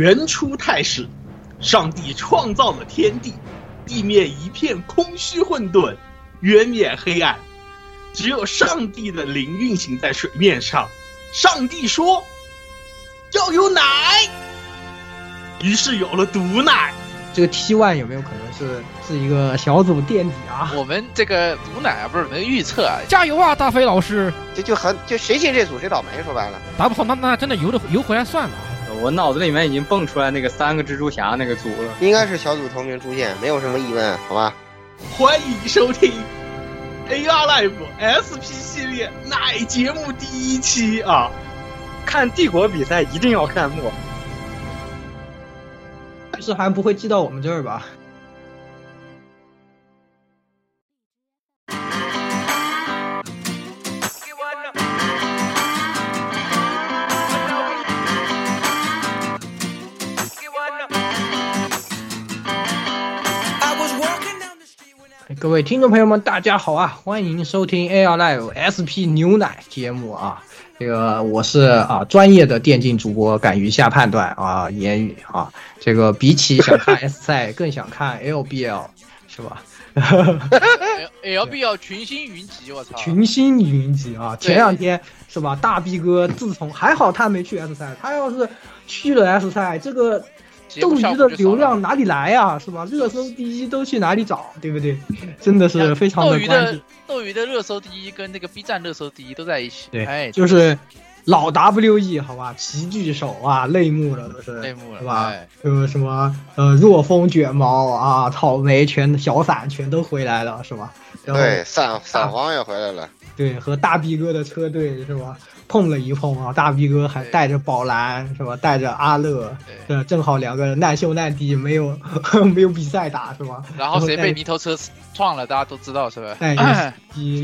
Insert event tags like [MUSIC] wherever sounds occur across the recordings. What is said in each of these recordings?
原初态势，上帝创造了天地，地面一片空虚混沌，渊面黑暗，只有上帝的灵运行在水面上。上帝说：“要有奶。”于是有了毒奶。这个 T one 有没有可能是是一个小组垫底啊？我们这个毒奶啊，不是没预测啊，加油啊，大飞老师！这就很就谁进这组谁倒霉，说白了。打不好那那真的游的游回来算了。我脑子里面已经蹦出来那个三个蜘蛛侠那个组了，应该是小组头名出现，没有什么疑问，好吧？欢迎收听 AR Live SP 系列奶节目第一期啊！看帝国比赛一定要看末。是还不会寄到我们这儿吧？各位听众朋友们，大家好啊！欢迎收听 AR Live SP 牛奶节目啊！这个我是啊专业的电竞主播，敢于下判断啊言语啊。这个比起想看 [LAUGHS] S 赛，更想看 LBL，是吧？[LAUGHS] LBL 群星云集，我操！群星云集啊！前两天是吧？大 B 哥自从还好他没去 S 赛，他要是去了 S 赛，这个。斗鱼的流量哪里来呀？是吧？热搜第一都去哪里找？对不对？真的是非常的关键。斗鱼的热搜第一跟那个 B 站热搜第一都在一起。对，哎，就是老 WE 好吧，齐聚首啊，泪目了都是，泪目了，是吧？呃，什么呃，若风卷毛啊，草莓全小伞全都回来了，是吧？对，伞伞皇也回来了。对，和大 B 哥的车队是吧？碰了一碰啊，大 B 哥还带着宝蓝是吧？带着阿乐，对，正好两个难兄难弟，没有 [LAUGHS] 没有比赛打是吧？然后谁被泥头车撞了，大家都知道是吧？哎，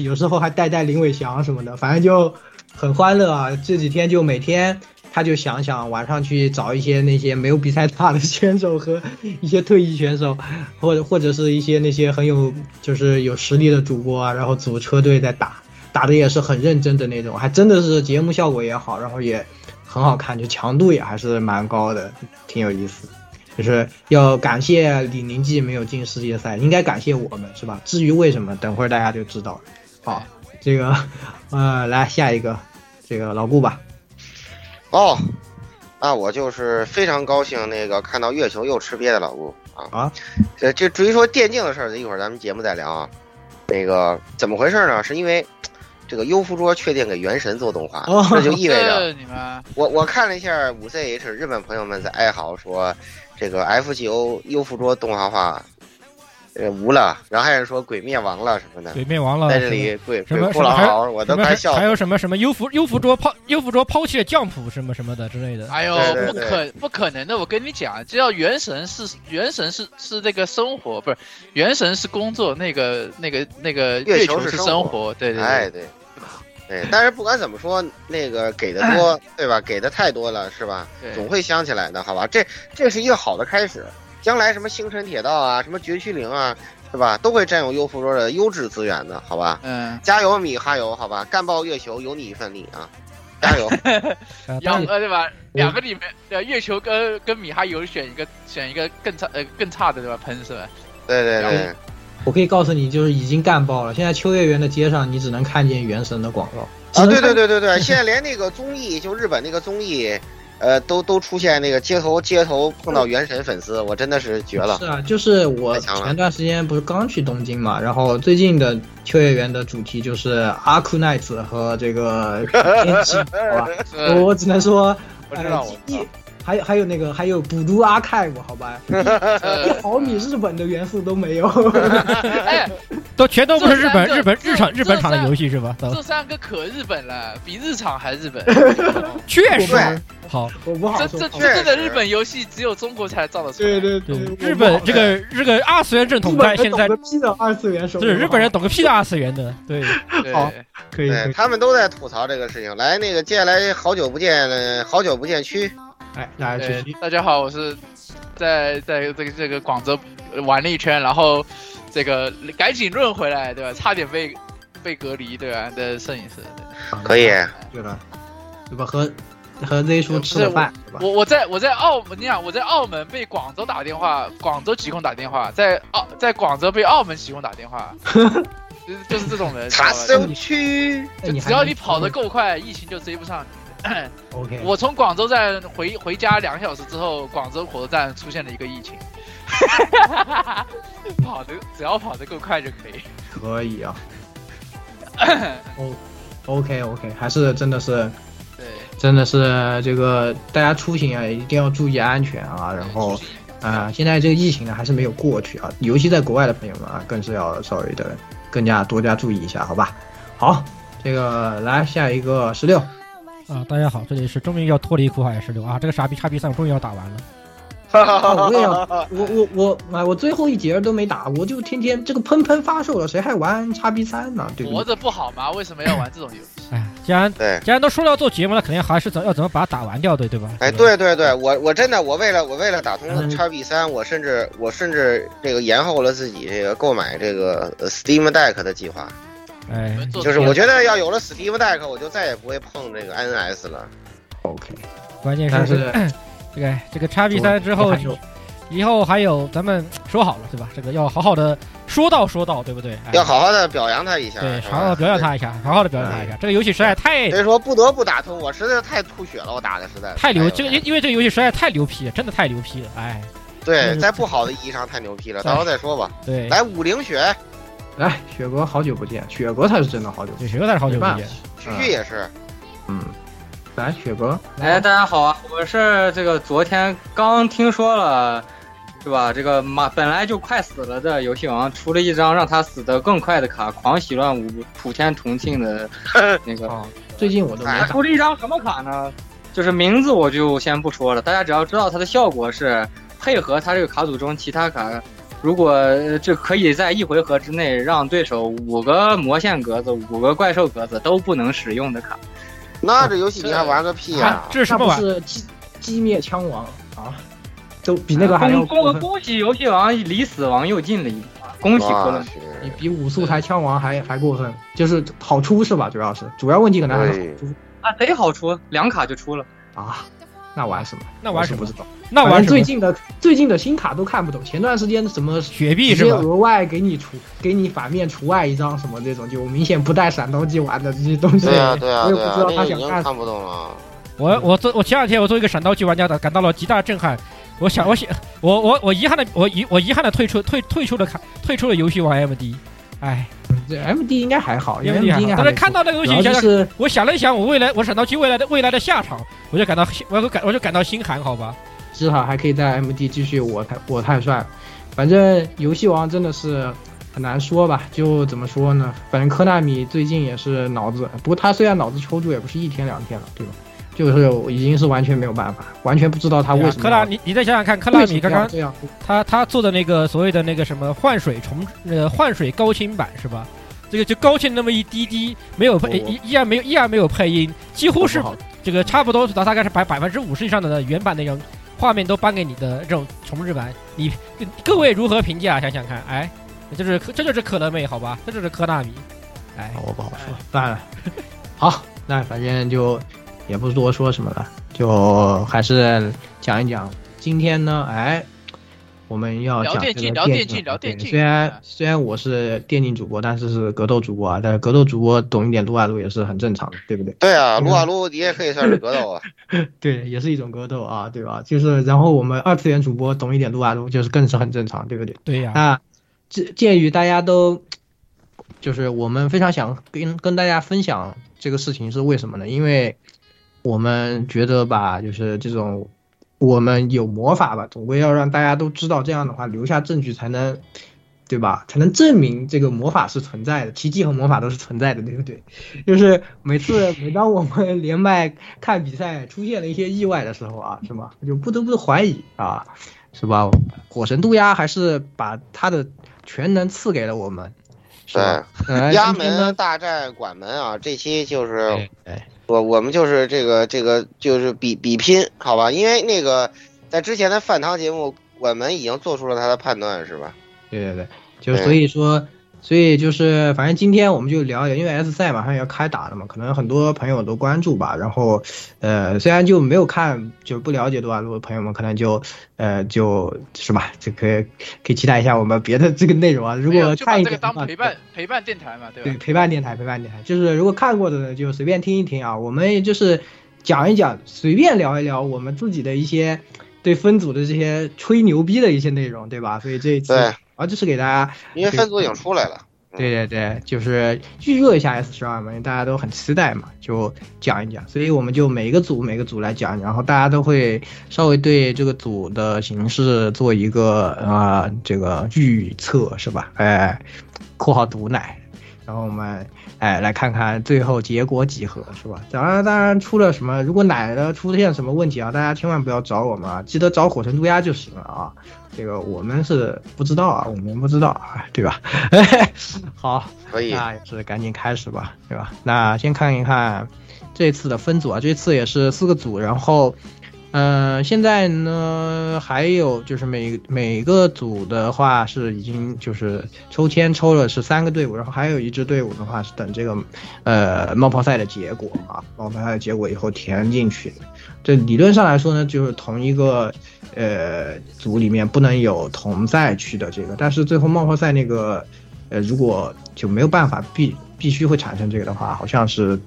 有时候还带带林伟翔什么的，反正就很欢乐啊。这几天就每天他就想想晚上去找一些那些没有比赛打的选手和一些退役选手，或者或者是一些那些很有就是有实力的主播啊，然后组车队在打。打的也是很认真的那种，还真的是节目效果也好，然后也很好看，就强度也还是蛮高的，挺有意思。就是要感谢李宁记没有进世界赛，应该感谢我们是吧？至于为什么，等会儿大家就知道了。好，这个呃，来下一个，这个老顾吧。哦，那我就是非常高兴，那个看到月球又吃瘪的老顾啊啊！这这至于说电竞的事儿，一会儿咱们节目再聊啊。那个怎么回事呢？是因为。这个优芙桌确定给原神做动画，这就意味着我我看了一下五 CH 日本朋友们在哀嚎说，这个 FGO 优芙桌动画化，呃无了，然后还有人说鬼灭亡了什么的，鬼灭亡了，在这里鬼鬼哭狼嚎，我都快笑。还有什么什么优芙优芙桌抛优芙桌抛弃了降谱什么什么的之类的。哎呦，不可不可能的！我跟你讲，只要原神是原神是是这个生活，不是原神是工作，那个那个那个月球是生活，对对对对。对，但是不管怎么说，那个给的多，[CLEARS THROAT] 对吧？给的太多了，是吧？总会香起来的，好吧？这这是一个好的开始，将来什么星辰铁道啊，什么绝区零啊，是吧？都会占有优芙桌的优质资源的，好吧？嗯，加油，米哈游，好吧？干爆月球，有你一份力啊！加油！[LAUGHS] 两个对吧？两个里面，呃，月球跟跟米哈游选一个，选一个更差呃更差的对吧？喷是吧？对对对。我可以告诉你，就是已经干爆了。现在秋叶原的街上，你只能看见原神的广告啊！对对对对对，[LAUGHS] 现在连那个综艺，就日本那个综艺，呃，都都出现那个街头街头碰到原神粉丝，我真的是绝了。是啊，就是我前段时间不是刚去东京嘛，然后最近的秋叶原的主题就是阿库奈子和这个 [LAUGHS] 天气，好吧？[LAUGHS] 我只能说，我知道我。还有还有那个还有补读阿凯姆，好吧，[LAUGHS] 一毫米日本的元素都没有，都全都不是日本日本日常日本厂的游戏是吧？这三个可日本了，比日常还日本 [LAUGHS] [LAUGHS] 确实好，我不好说。这这真正的日本游戏只有中国才造得出来。对对对，日本这个这个二次元正统在现在。懂个屁的二次元，是日本人懂个屁的二次元的，对，好，可以，他们都在吐槽这个事情。来，那个接下来好久不见，好久不见区。哎，大家大家好，我是在在这个这个广州玩了一圈，然后这个赶紧润回来，对吧？差点被被隔离，对吧？的摄影师，可以，对吧？对吧？和和 Z 叔吃的饭，我我在我在澳门，你想我在澳门被广州打电话，广州疾控打电话，在澳在广州被澳门疾控打电话，就是就是这种人。查收区，只要你跑得够快，疫情就追不上你。[LAUGHS] OK，我从广州站回回家两个小时之后，广州火车站出现了一个疫情。[LAUGHS] 跑的只要跑得够快就可以。可以啊。[LAUGHS] O，OK OK，还是真的是，对，真的是这个大家出行啊一定要注意安全啊。然后啊，现在这个疫情呢还是没有过去啊，尤其在国外的朋友们啊，更是要稍微的更加多加注意一下，好吧？好，这个来下一个十六。啊，大家好，这里是终于要脱离苦海十六啊，这个傻逼叉 B 三我终于要打完了。[LAUGHS] 我也要，我我我哎，我最后一节都没打，我就天天这个喷喷发售了，谁还玩叉 B 三呢？对不对？活着不好吗？为什么要玩这种游戏？哎，既然对，既然都说了要做节目了，肯定还是怎要怎么把它打完掉，对对吧？哎，对对对，我我真的我为了我为了打通叉 B 三，我甚至我甚至这个延后了自己这个购买这个 Steam Deck 的计划。哎，就是我觉得要有了 Steam Deck，我就再也不会碰这个 NS 了。OK，关键是这个 [CLEARS THROAT] 这个叉 B 三之后。以后还有，咱们说好了，对吧？这个要好好的说道说道，对不对？要好好的表扬他一下，对，好好表扬他一下，好好的表扬他一下。这个游戏实在太……所以说不得不打通，我实在太吐血了，我打的实在太牛。这个因因为这个游戏实在太牛批了，真的太牛批了，哎。对，在不好的意义上太牛批了，到时候再说吧。对，来五零雪，来雪哥，好久不见，雪哥才是真的好久，雪哥才是好久不见，旭旭也是，嗯。来，雪哥，哎，大家好啊，我是这个昨天刚听说了。是吧？这个马本来就快死了的游戏王出了一张让他死得更快的卡，狂喜乱舞，普天同庆的 [LAUGHS] 那个。最近我都没出了一张什么卡呢？就是名字我就先不说了，大家只要知道它的效果是配合它这个卡组中其他卡，如果这可以在一回合之内让对手五个魔线格子、五个怪兽格子都不能使用的卡。那这游戏你还玩个屁啊！这是什么？是击击灭枪王啊！都比那个还要恭恭喜游戏王离死亡又近了一步，恭喜哥们，你比五素台枪王还还过分，就是好出是吧？主要是主要问题可能还是好出啊，贼好出，两卡就出了啊，那玩什么？那玩什么？不知道。那玩最近的最近的新卡都看不懂，前段时间什么雪碧是吧？额外给你除给你反面除外一张什么这种，就明显不带闪刀机玩的这些东西，对啊对啊，我也不知道他想看。看不懂了。我我做我前两天我作为一个闪刀机玩家的感到了极大震撼。我想，我想，我我我遗憾的，我遗我遗憾的退出退退出了卡，退出了游戏王 M D，哎，这 M D 应该还好，M D 应该。但是看到那个东西，想想，我想了一想，我未来我闪刀机未来的未来的下场，我就感到我就感我就感到心寒，好吧？至少还可以在 M D 继续我太我太帅，反正游戏王真的是很难说吧？就怎么说呢？反正科纳米最近也是脑子，不过他虽然脑子抽搐，也不是一天两天了，对吧？就是已经是完全没有办法，完全不知道他为什么。科纳，你你再想想看，科纳米刚刚他他做的那个所谓的那个什么换水重呃换水高清版是吧？这个就高清那么一滴滴，没有配依依然没有依然没有配音，几乎是这个差不多大概是百百分之五十以上的原版那种画面都搬给你的这种重置版，你各位如何评价？想想看，哎，就是这就是可乐妹好吧？这就是科纳米，哎，我不好说，算了。好，那反正就。也不多说什么了，就还是讲一讲今天呢。哎，我们要讲这个电竞，聊电竞。虽然虽然我是电竞主播，但是是格斗主播啊。但是格斗主播懂一点撸啊撸也是很正常的，对不对？对啊，撸啊撸你也可以算是格斗啊。[LAUGHS] 对，也是一种格斗啊，对吧？就是然后我们二次元主播懂一点撸啊撸，就是更是很正常，对不对？对呀。那鉴鉴于大家都，就是我们非常想跟跟大家分享这个事情是为什么呢？因为。我们觉得吧，就是这种，我们有魔法吧，总归要让大家都知道，这样的话留下证据才能，对吧？才能证明这个魔法是存在的，奇迹和魔法都是存在的，对不对？[LAUGHS] 就是每次每当我们 [LAUGHS] 连麦看比赛出现了一些意外的时候啊，是吧？就不得不怀疑啊，是吧？火神渡鸦还是把他的全能赐给了我们，对，鸦门大战管门啊，这期就是。我我们就是这个这个就是比比拼，好吧？因为那个在之前的饭堂节目，我们已经做出了他的判断，是吧？对对对，就所以说，所以就是，反正今天我们就聊一聊，因为 S 赛马上要开打了嘛，可能很多朋友都关注吧。然后，呃，虽然就没有看，就不了解多少路的朋友们，可能就，呃，就是吧，就可以可以期待一下我们别的这个内容啊。如果看一个当陪伴陪伴电台嘛，对吧？对，陪伴电台，陪伴电台，就是如果看过的呢，就随便听一听啊。我们就是讲一讲，随便聊一聊我们自己的一些对分组的这些吹牛逼的一些内容，对吧？所以这一次。啊，这是给大家，因为分组已经出来了。对对对，就是预热一下 S 十二嘛，因为大家都很期待嘛，就讲一讲。所以我们就每一个组每个组来讲，然后大家都会稍微对这个组的形式做一个啊这个预测，是吧？哎，括号毒奶。然后我们哎来看看最后结果几何，是吧？当然当然出了什么，如果奶的出现什么问题啊，大家千万不要找我们啊，记得找火神渡鸦就行了啊。这个我们是不知道啊，我们不知道啊，对吧？[LAUGHS] 好，可以，那是赶紧开始吧，对吧？那先看一看这次的分组啊，这次也是四个组，然后。嗯，现在呢，还有就是每每个组的话是已经就是抽签抽了是三个队伍，然后还有一支队伍的话是等这个，呃，冒泡赛的结果啊，冒泡赛的结果以后填进去。这理论上来说呢，就是同一个呃组里面不能有同赛区的这个，但是最后冒泡赛那个，呃，如果就没有办法必必须会产生这个的话，好像是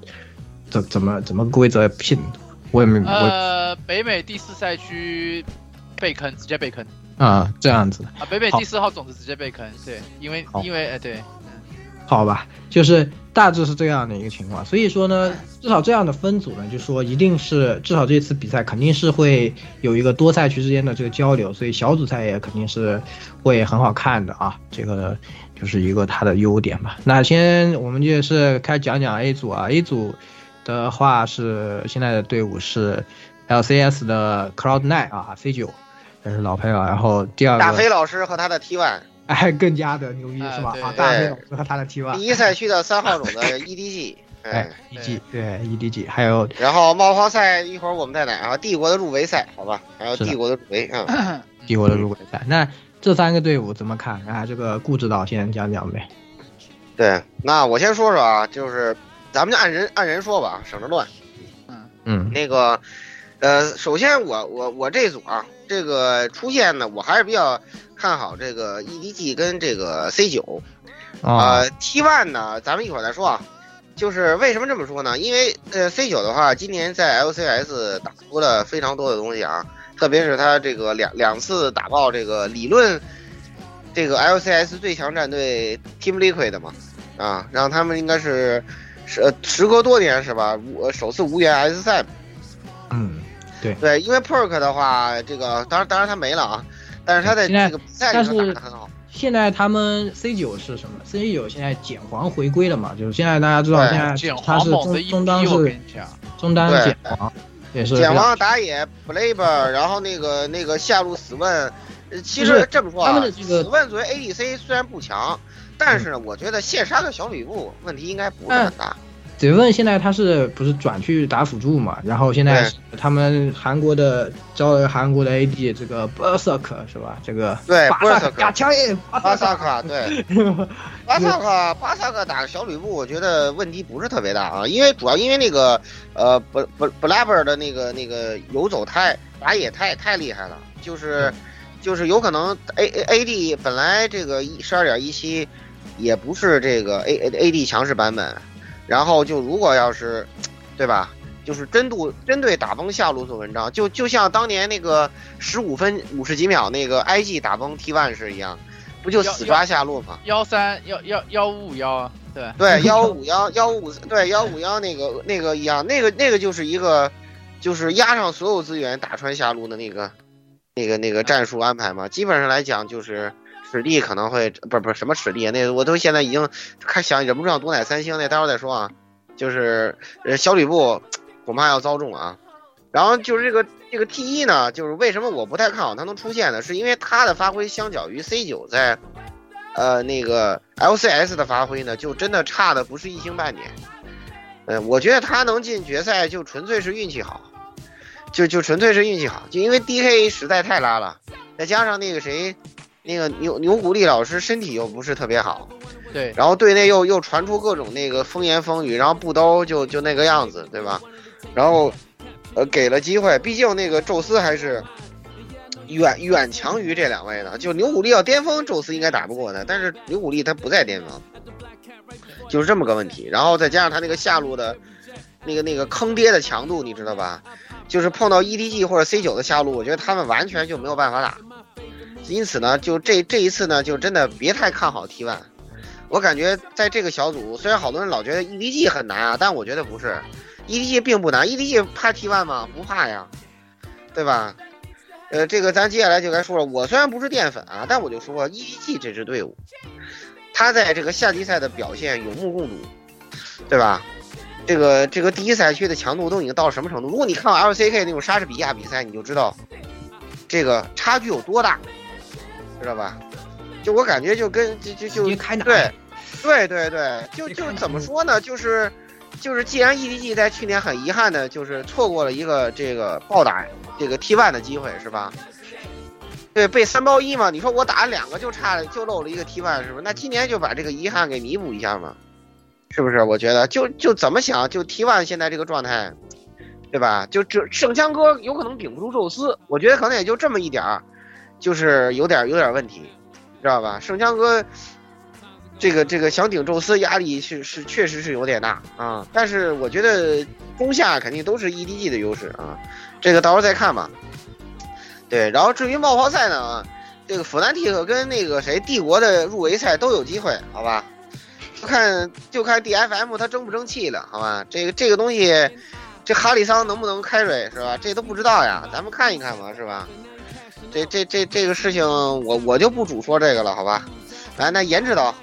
怎怎么怎么规则拼的。我也没呃，北美第四赛区被坑，直接被坑。啊，这样子。啊，北美第四号种子直接被坑，对，因为因为呃对，好吧，就是大致是这样的一个情况，所以说呢，至少这样的分组呢，就说一定是至少这次比赛肯定是会有一个多赛区之间的这个交流，所以小组赛也肯定是会很好看的啊，这个就是一个它的优点吧。那先我们就是开始讲讲 A 组啊，A 组。的话是现在的队伍是 LCS 的 Cloud9 啊，C 九，这是老朋友。然后第二个大飞老师和他的 T1，[LAUGHS] 哎，更加的牛逼是吧？啊，大飞老师和他的 T1。第一赛区的三号种的 [LAUGHS] EDG，哎，EDG 对 EDG，还有然后冒泡赛一会儿我们再来啊，帝国的入围赛，好吧？还有帝国的入围啊，[CLEARS THROAT] 帝国的入围赛。那这三个队伍怎么看？啊，这个顾指导先讲讲呗。对，那我先说说啊，就是。咱们就按人按人说吧，省着乱。嗯嗯，那个，呃，首先我我我这组啊，这个出现呢，我还是比较看好这个 EDG 跟这个 C 九。啊，T one 呢，咱们一会儿再说啊。就是为什么这么说呢？因为呃，C 九的话，今年在 LCS 打出了非常多的东西啊，特别是他这个两两次打爆这个理论这个 LCS 最强战队 Team Liquid 嘛，啊，让他们应该是。是时隔多年是吧？无首次无缘 S 赛。嗯，对对，因为 Perk 的话，这个当然当然他没了啊，但是他在这个比赛里面打的很好。现在他们 C 九是什么？C 九现在减黄回归了嘛？就是现在大家知道现在他是中中单是中单减黄，也是减黄打野 b l a b e r 然后那个那个下路死问，其实这么说啊，死问作为 ADC 虽然不强。但是呢，我觉得线杀个小吕布问题应该不是很大。嘴问现在他是不是转去打辅助嘛？然后现在他们韩国的招了韩国的 AD 这个 Berserk 是吧？这个对巴萨克加枪也，巴萨克对，巴萨克巴萨克打小吕布，我觉得问题不是特别大啊，因为主要因为那个呃不不不拉贝尔的那个那个游走太打野太太厉害了，就是就是有可能 A A D 本来这个一十二点一七。也不是这个 A A A D 强势版本，然后就如果要是，对吧？就是针对针对打崩下路做文章，就就像当年那个十五分五十几秒那个 I G 打崩 T one 是一样，不就死抓下路吗？幺三幺幺幺五五幺，对 [LAUGHS] 对幺五幺幺五对幺五幺那个那个一样，那个那个就是一个就是压上所有资源打穿下路的那个那个那个战术安排嘛，基本上来讲就是。史蒂可能会不是不是什么史蒂，那我都现在已经开想忍不住想毒奶三星，那待会儿再说啊。就是呃小吕布恐怕要遭重啊。然后就是这个这个 T 一呢，就是为什么我不太看好他能出现呢？是因为他的发挥相较于 C 九在呃那个 LCS 的发挥呢，就真的差的不是一星半点。嗯，我觉得他能进决赛就纯粹是运气好，就就纯粹是运气好，就因为 DK 实在太拉了，再加上那个谁。那个牛牛古力老师身体又不是特别好，对，然后队内又又传出各种那个风言风语，然后布兜就就那个样子，对吧？然后，呃，给了机会，毕竟那个宙斯还是远远强于这两位的。就牛古力要巅峰，宙斯应该打不过他，但是牛古力他不在巅峰，就是这么个问题。然后再加上他那个下路的那个那个坑爹的强度，你知道吧？就是碰到 EDG 或者 C 九的下路，我觉得他们完全就没有办法打。因此呢，就这这一次呢，就真的别太看好 T1。我感觉在这个小组，虽然好多人老觉得 EDG 很难啊，但我觉得不是，EDG 并不难。EDG 怕 T1 吗？不怕呀，对吧？呃，这个咱接下来就该说了。我虽然不是淀粉啊，但我就说 EDG 这支队伍，他在这个夏季赛的表现有目共睹，对吧？这个这个第一赛区的强度都已经到什么程度？如果你看过 LCK 那种莎士比亚比赛，你就知道这个差距有多大。知道吧？就我感觉就跟就就就对，对对对，就就怎么说呢？就是就是，既然 EDG 在去年很遗憾的，就是错过了一个这个暴打这个 T1 的机会，是吧？对，被三包一嘛。你说我打两个就差了，就漏了一个 T1，是不是？那今年就把这个遗憾给弥补一下嘛，是不是？我觉得就就怎么想，就 T1 现在这个状态，对吧？就这圣枪哥有可能顶不住宙斯，我觉得可能也就这么一点儿。就是有点有点问题，知道吧？圣枪哥，这个这个想顶宙斯压力是是确实是有点大啊。但是我觉得攻下肯定都是 EDG 的优势啊，这个到时候再看吧。对，然后至于冒泡赛呢，这个弗兰蒂克跟那个谁帝国的入围赛都有机会，好吧？就看就看 DFM 他争不争气了，好吧？这个这个东西，这哈里桑能不能开瑞是吧？这都不知道呀，咱们看一看嘛，是吧？这这这这个事情，我我就不主说这个了，好吧？来，那颜值导，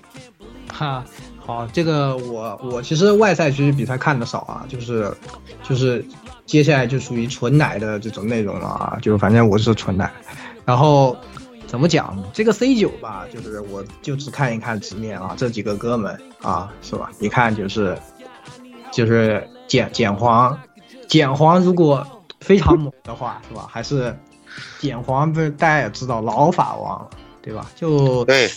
哈，好，这个我我其实外赛区比赛看的少啊，就是就是接下来就属于纯奶的这种内容了啊，就反正我是纯奶。然后怎么讲这个 C 九吧，就是我就只看一看直面啊，这几个哥们啊，是吧？一看就是就是简简黄，简黄如果非常猛的话，是吧？还是。简皇不是大家也知道老法王了，对吧？就对，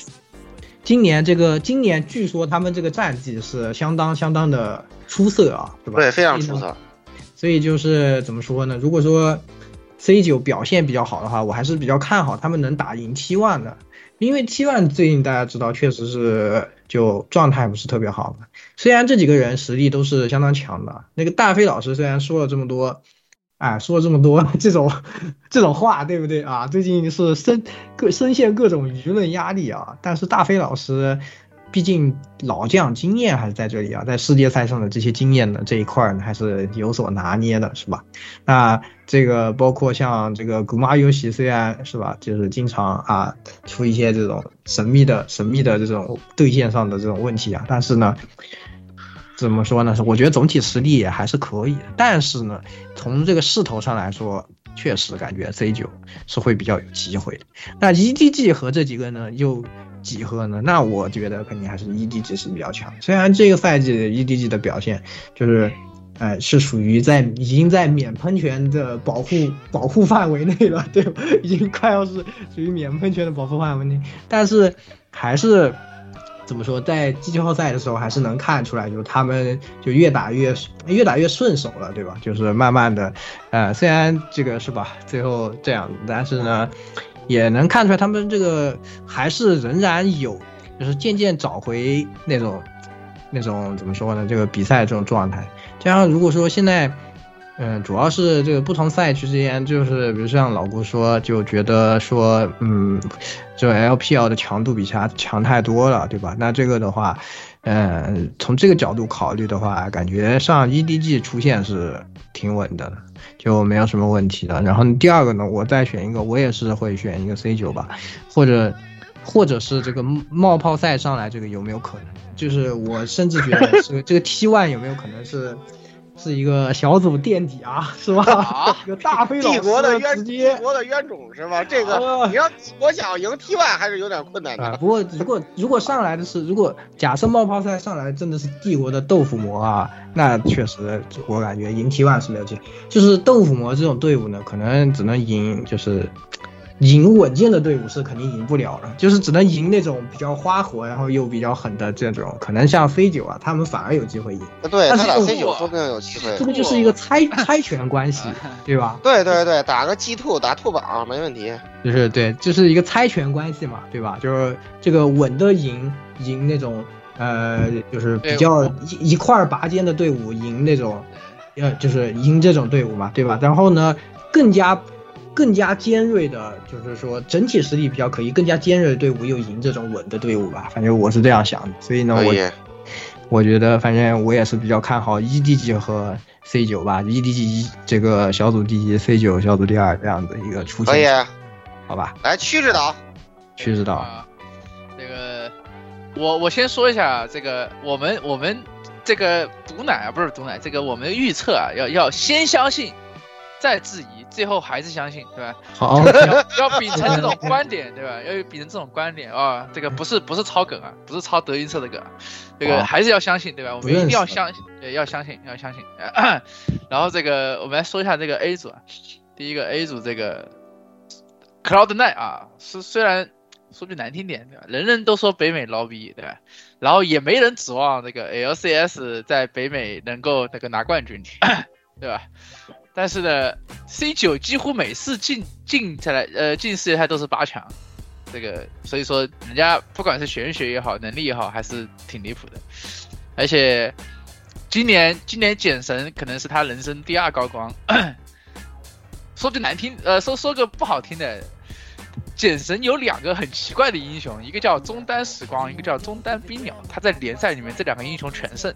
今年这个今年据说他们这个战绩是相当相当的出色啊，对吧？对，非常出色。所以就是怎么说呢？如果说 C 九表现比较好的话，我还是比较看好他们能打赢 T one 的，因为 T one 最近大家知道确实是就状态不是特别好嘛。虽然这几个人实力都是相当强的，那个大飞老师虽然说了这么多。哎，说了这么多 [LAUGHS] 这种这种话，对不对啊？最近是深各深陷各种舆论压力啊。但是大飞老师，毕竟老将经验还是在这里啊，在世界赛上的这些经验呢这一块呢，还是有所拿捏的，是吧？那这个包括像这个古马游戏，虽然是吧，就是经常啊出一些这种神秘的神秘的这种对线上的这种问题啊，但是呢。怎么说呢？是我觉得总体实力也还是可以，但是呢，从这个势头上来说，确实感觉 C 九是会比较有机会的。那 EDG 和这几个呢又几何呢？那我觉得肯定还是 EDG 是比较强。虽然这个赛季 EDG 的表现就是，呃，是属于在已经在免喷泉的保护保护范围内了，对吧？已经快要是属于免喷泉的保护范围内，但是还是。怎么说，在季后赛的时候还是能看出来，就是他们就越打越越打越顺手了，对吧？就是慢慢的，呃，虽然这个是吧，最后这样，但是呢，也能看出来他们这个还是仍然有，就是渐渐找回那种那种怎么说呢？这个比赛这种状态。加上如果说现在。嗯，主要是这个不同赛区之间，就是比如像老顾说，就觉得说，嗯，这 LPL 的强度比其他强太多了，对吧？那这个的话，嗯，从这个角度考虑的话，感觉上 EDG 出现是挺稳的，就没有什么问题的。然后第二个呢，我再选一个，我也是会选一个 C 九吧，或者，或者是这个冒泡赛上来这个有没有可能？就是我甚至觉得是这个 T one 有没有可能是？是一个小组垫底啊，是吧？啊，[LAUGHS] 一个大飞帝国的冤帝国的冤种是吧？这个你要我想赢 T one 还是有点困难的。不过如果如果上来的是，如果假设冒泡赛上来真的是帝国的豆腐魔啊，那确实我感觉赢 T one 是没有劲。就是豆腐魔这种队伍呢，可能只能赢就是赢稳健的队伍是肯定赢不了了，就是只能赢那种比较花活，然后又比较狠的这种，可能像飞九啊，他们反而有机会赢。对，但是打飞九说不定有机会。这个就是一个猜猜拳关系，对吧？[LAUGHS] 对对对，打个 G two 打兔榜没问题。就是对，就是一个猜拳关系嘛，对吧？就是这个稳的赢赢那种呃，就是比较一一块拔尖的队伍赢那种，呃，就是赢这种队伍嘛，对吧？然后呢，更加。更加尖锐的，就是说整体实力比较可以，更加尖锐的队伍又赢这种稳的队伍吧。反正我是这样想的，所以呢，我我觉得反正我也是比较看好 EDG 和 C 九吧，EDG 一这个小组第一，C 九小组第二这样的一个出现。可以，好吧。来曲指导，曲指导。这个我我先说一下，这个我们我们这个毒奶啊，不是毒奶，这个我们预测啊，要要先相信。再质疑，最后还是相信，对吧？好，[LAUGHS] [LAUGHS] 要秉承这种观点，对吧？要秉承这种观点啊，这个不是不是抄梗啊，不是抄德云社的梗，这个还是要相信，对吧？我们一定要相信，对，要相信，要相信。[CLEARS THROAT] 然后这个我们来说一下这个 A 组啊，第一个 A 组这个 Cloud Nine 啊，是虽然说句难听点，对吧？人人都说北美捞逼，对吧？然后也没人指望这个 LCS 在北美能够那个拿冠军，[COUGHS] 对吧？但是呢，C 九几乎每次进进下来，呃，进世界赛都是八强，这个所以说人家不管是玄学也好，能力也好，还是挺离谱的。而且今年今年简神可能是他人生第二高光。[CLEARS THROAT] 说句难听，呃，说说个不好听的，简神有两个很奇怪的英雄，一个叫中单时光，一个叫中单冰鸟。他在联赛里面这两个英雄全胜。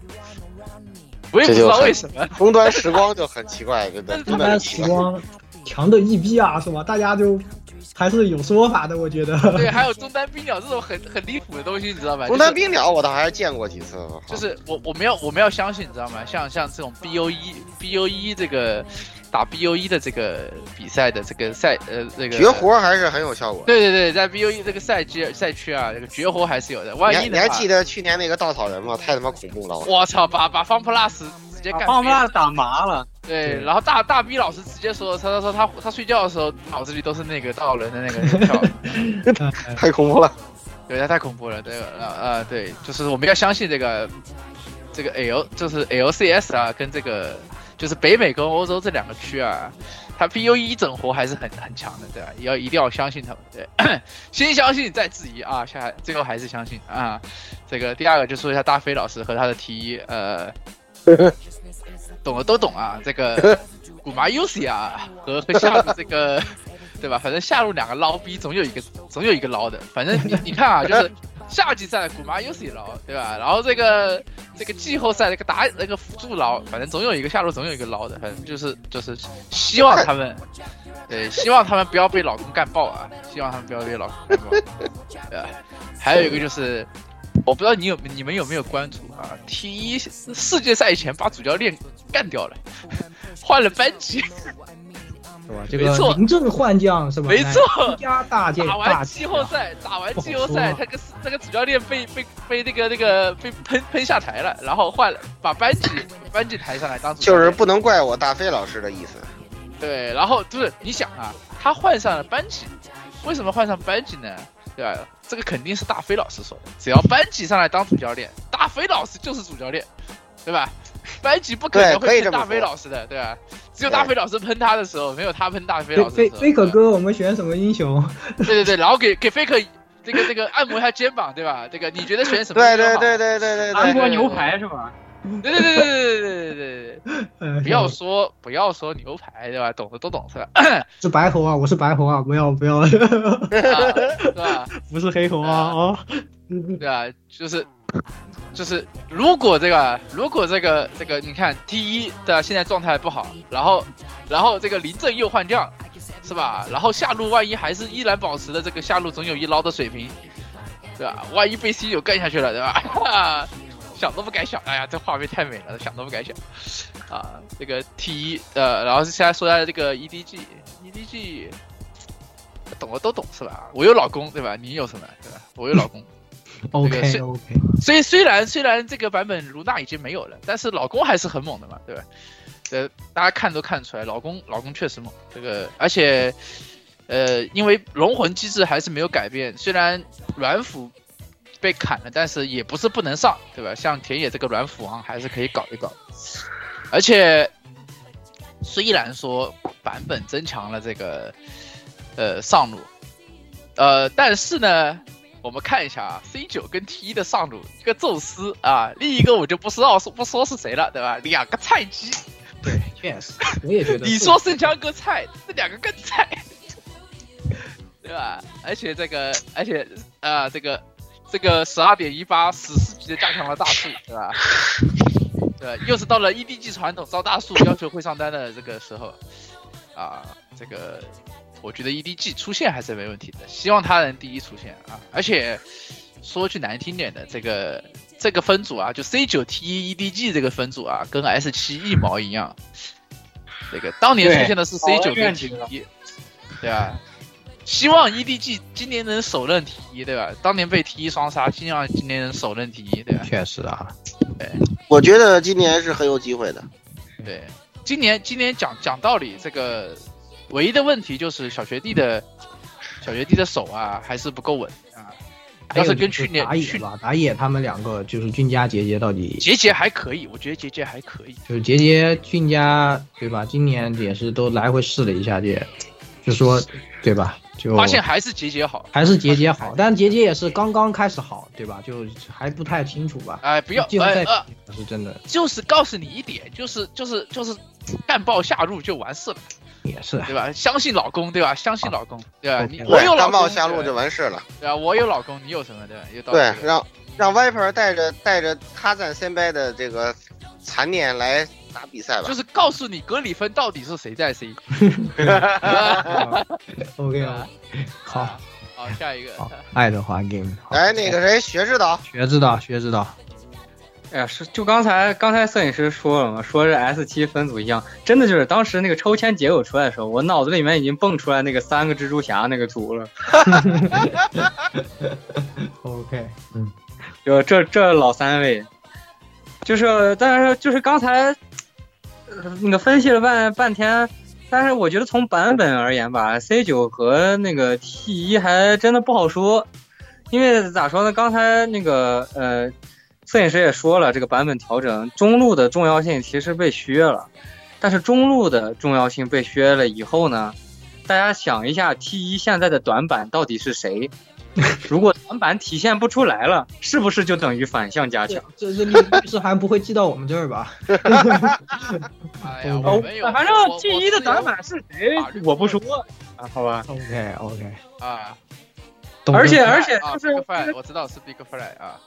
我也不知道为什么 [LAUGHS] 终端时光就很奇怪，真的。终端时光强的一逼啊，是吧？大家就还是有说法的，我觉得。对，还有中单冰鸟这种很很离谱的东西，你知道吗？中单冰鸟我倒还是见过几次。就是我我们要我们要相信，你知道吗？像像这种 B O E B O E 这个打 B O E 的这个比赛的这个赛呃这个绝活还是很有效果。对对对，在 B O E 这个赛季赛区啊，这个绝活还是有的。万一你还记得去年那个稻草人吗？太他妈恐怖了！我操，把把方 plus 直接干，方 plus 打麻了。对，然后大大 B 老师直接说，他他说他他睡觉的时候脑子里都是那个稻草人的那个跳，[LAUGHS] 太恐怖了。对，他太恐怖了。这个呃呃，对，就是我们要相信这个这个 L 就是 LCS 啊，跟这个。就是北美跟欧洲这两个区啊，他 P U E 整活还是很很强的，对吧？要一定要相信他们，对，[COUGHS] 先相信再质疑啊，下最后还是相信啊。这个第二个就说一下大飞老师和他的 T，呃，懂的都懂啊。这个古马 U C 啊和和下路这个，[LAUGHS] 对吧？反正下路两个捞逼总有一个总有一个捞的，反正你你看啊，就是。夏季赛古马 U C 捞，对吧？然后这个这个季后赛那个打那个辅助捞，反正总有一个下路总有一个捞的，反正就是就是希望他们，[LAUGHS] 对，希望他们不要被老公干爆啊！希望他们不要被老公干爆。对吧，还有一个就是，我不知道你有你们有没有关注啊？T 一世界赛以前把主教练干掉了，换了班级。是吧？这个临阵换将是吧？没错，加大 [LAUGHS] 件。打完季后赛，打完季后赛，他个那个主教练被被被那个那个被喷喷下台了，然后换了把班级班级抬上来当主。就是不能怪我大飞老师的意思。对，然后就是你想啊，他换上了班级，为什么换上班级呢？对吧？这个肯定是大飞老师说的。只要班级上来当主教练，大飞老师就是主教练，对吧？[LAUGHS] 班级不可能会喷大飞老师的，对吧？只有大飞老师喷他的时候，没有他喷大飞老师。飞飞可哥，我们选什么英雄？[LAUGHS] 对对对，然后给给飞可这个这个按摩一下肩膀，对吧？这个你觉得选什么？对对对对对对，韩国牛排是吧？[LAUGHS] 对对对对对对对对，不要说不要说牛排，对吧？懂的都懂是吧？[COUGHS] 是白猴啊，我是白猴啊，不要不要，是吧？不是黑猴啊啊，对啊，就是。[LAUGHS] 就是如果这个，如果这个这个，你看 T 一的现在状态不好，然后然后这个临阵又换将，是吧？然后下路万一还是依然保持的这个下路总有一捞的水平，对吧？万一被 C 九干下去了，对吧？[LAUGHS] 想都不敢想，哎呀，这画面太美了，想都不敢想。啊，这个 T 一呃，然后现在说一下这个 EDG，EDG 懂的都懂是吧？我有老公对吧？你有什么对吧？我有老公。OK OK，所以虽然虽然这个版本卢娜已经没有了，但是老公还是很猛的嘛，对吧？呃，大家看都看出来，老公老公确实猛。这个而且呃，因为龙魂机制还是没有改变，虽然软辅被砍了，但是也不是不能上，对吧？像田野这个软辅王还是可以搞一搞。而且虽然说版本增强了这个呃上路，呃，但是呢，我们看一下啊，C 九跟 T 一的上路，一个宙斯啊，另一个我就不知道说不说是谁了，对吧？两个菜鸡。对，确实，我也觉得。你说圣枪哥菜，这两个更菜。[LAUGHS] 对吧？而且这个，而且啊，这个，这个十二点一八史诗级的加强了大树，对吧？对，又是到了 EDG 传统招大树要求会上单的这个时候，啊，这个我觉得 EDG 出现还是没问题的，希望他能第一出现啊！而且说句难听点的，这个这个分组啊，就 C 九 T 一 EDG 这个分组啊，跟 S 七一毛一样，这个当年出现的是 C 九跟 T 一，对啊。希望 EDG 今年能首任 T 一，对吧？当年被 T 一双杀，希望今年能首任 T 一，对吧？确实啊，对，我觉得今年是很有机会的。对，今年今年讲讲道理，这个唯一的问题就是小学弟的小学弟的手啊，还是不够稳啊。要是跟去年打野吧，打野他们两个就是俊佳杰杰到底？杰杰还可以，我觉得杰杰还可以。就是杰杰俊佳对吧？今年也是都来回试了一下，也就说对吧？就发现还是杰杰好，还是杰杰好，[LAUGHS] 但杰杰也是刚刚开始好，对吧？就还不太清楚吧。哎，不要，哎，是真的，就是告诉你一点，就是就是就是干爆下路就完事了，也是，对吧？相信老公，对吧？相信老公，对吧？你我有干爆下路就完事了，对吧？我有老公，你有什么？对吧？对，让让 Viper 带着带着他在先掰的这个残念来。打比赛吧，就是告诉你格里芬到底是谁在 C。[LAUGHS] [LAUGHS] OK 啊，好，好下一个，爱德华 game。哎，那个谁，学指导，学指导，学指导。哎呀，是就刚才刚才摄影师说了嘛，说是 S 七分组一样，真的就是当时那个抽签结果出来的时候，我脑子里面已经蹦出来那个三个蜘蛛侠那个组了。[LAUGHS] OK，[LAUGHS] 嗯，就这这老三位，就是但是就是刚才。那个分析了半半天，但是我觉得从版本而言吧，C 九和那个 T 一还真的不好说，因为咋说呢？刚才那个呃，摄影师也说了，这个版本调整中路的重要性其实被削了，但是中路的重要性被削了以后呢，大家想一下，T 一现在的短板到底是谁？[LAUGHS] 如果短板体现不出来了，是不是就等于反向加强？这这律师还不会寄到我们这儿吧？[LAUGHS] 哎呀，反正 T 一的短板是谁，我不说啊，好吧？OK OK 啊，而且而且就是我知道是 Big Fly 啊，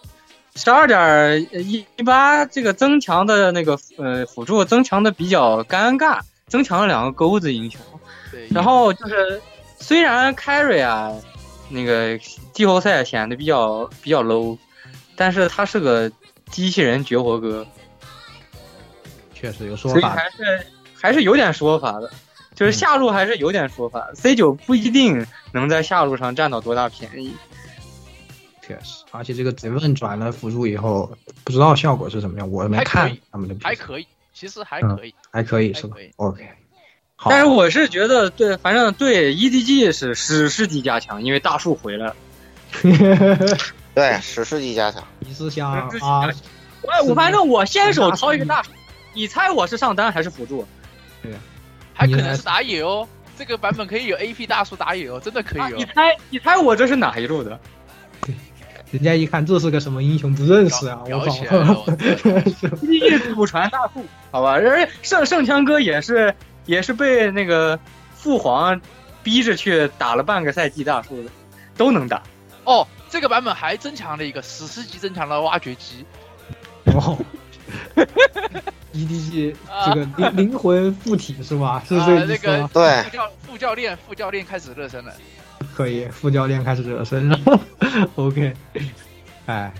十二点一一八这个增强的那个呃辅助增强的比较尴尬，增强了两个钩子英雄，对，然后就是虽然 Carry 啊。那个季后赛显得比较比较 low，但是他是个机器人绝活哥，确实有说法，所以还是还是有点说法的，就是下路还是有点说法。C 九不一定能在下路上占到多大便宜，确实，而且这个泽问转了辅助以后，不知道效果是什么样，我没看他们的，还可以，其实还可以，还可以是吧？OK。好但是我是觉得，对，反正对 EDG 是史诗级加强，因为大树回来了。[LAUGHS] 对，史诗级加强。你是想啊？我我反正我先手掏一个大树，你猜我是上单还是辅助？对，还可能是打野哦。这个版本可以有 AP 大树打野哦，真的可以哦。你猜，你猜我这是哪一路的？对，人家一看这是个什么英雄，不认识啊！我靠！EDG [LAUGHS] 祖传大树，好吧，人圣圣枪哥也是。也是被那个父皇逼着去打了半个赛季大树的，都能打。哦，这个版本还增强了一个史诗级增强了挖掘机。哦，[LAUGHS] EDG 这个灵灵魂附体是吧？是这那个对副教副教练副教练开始热身了。可以，副教练开始热身了。[LAUGHS] OK，哎，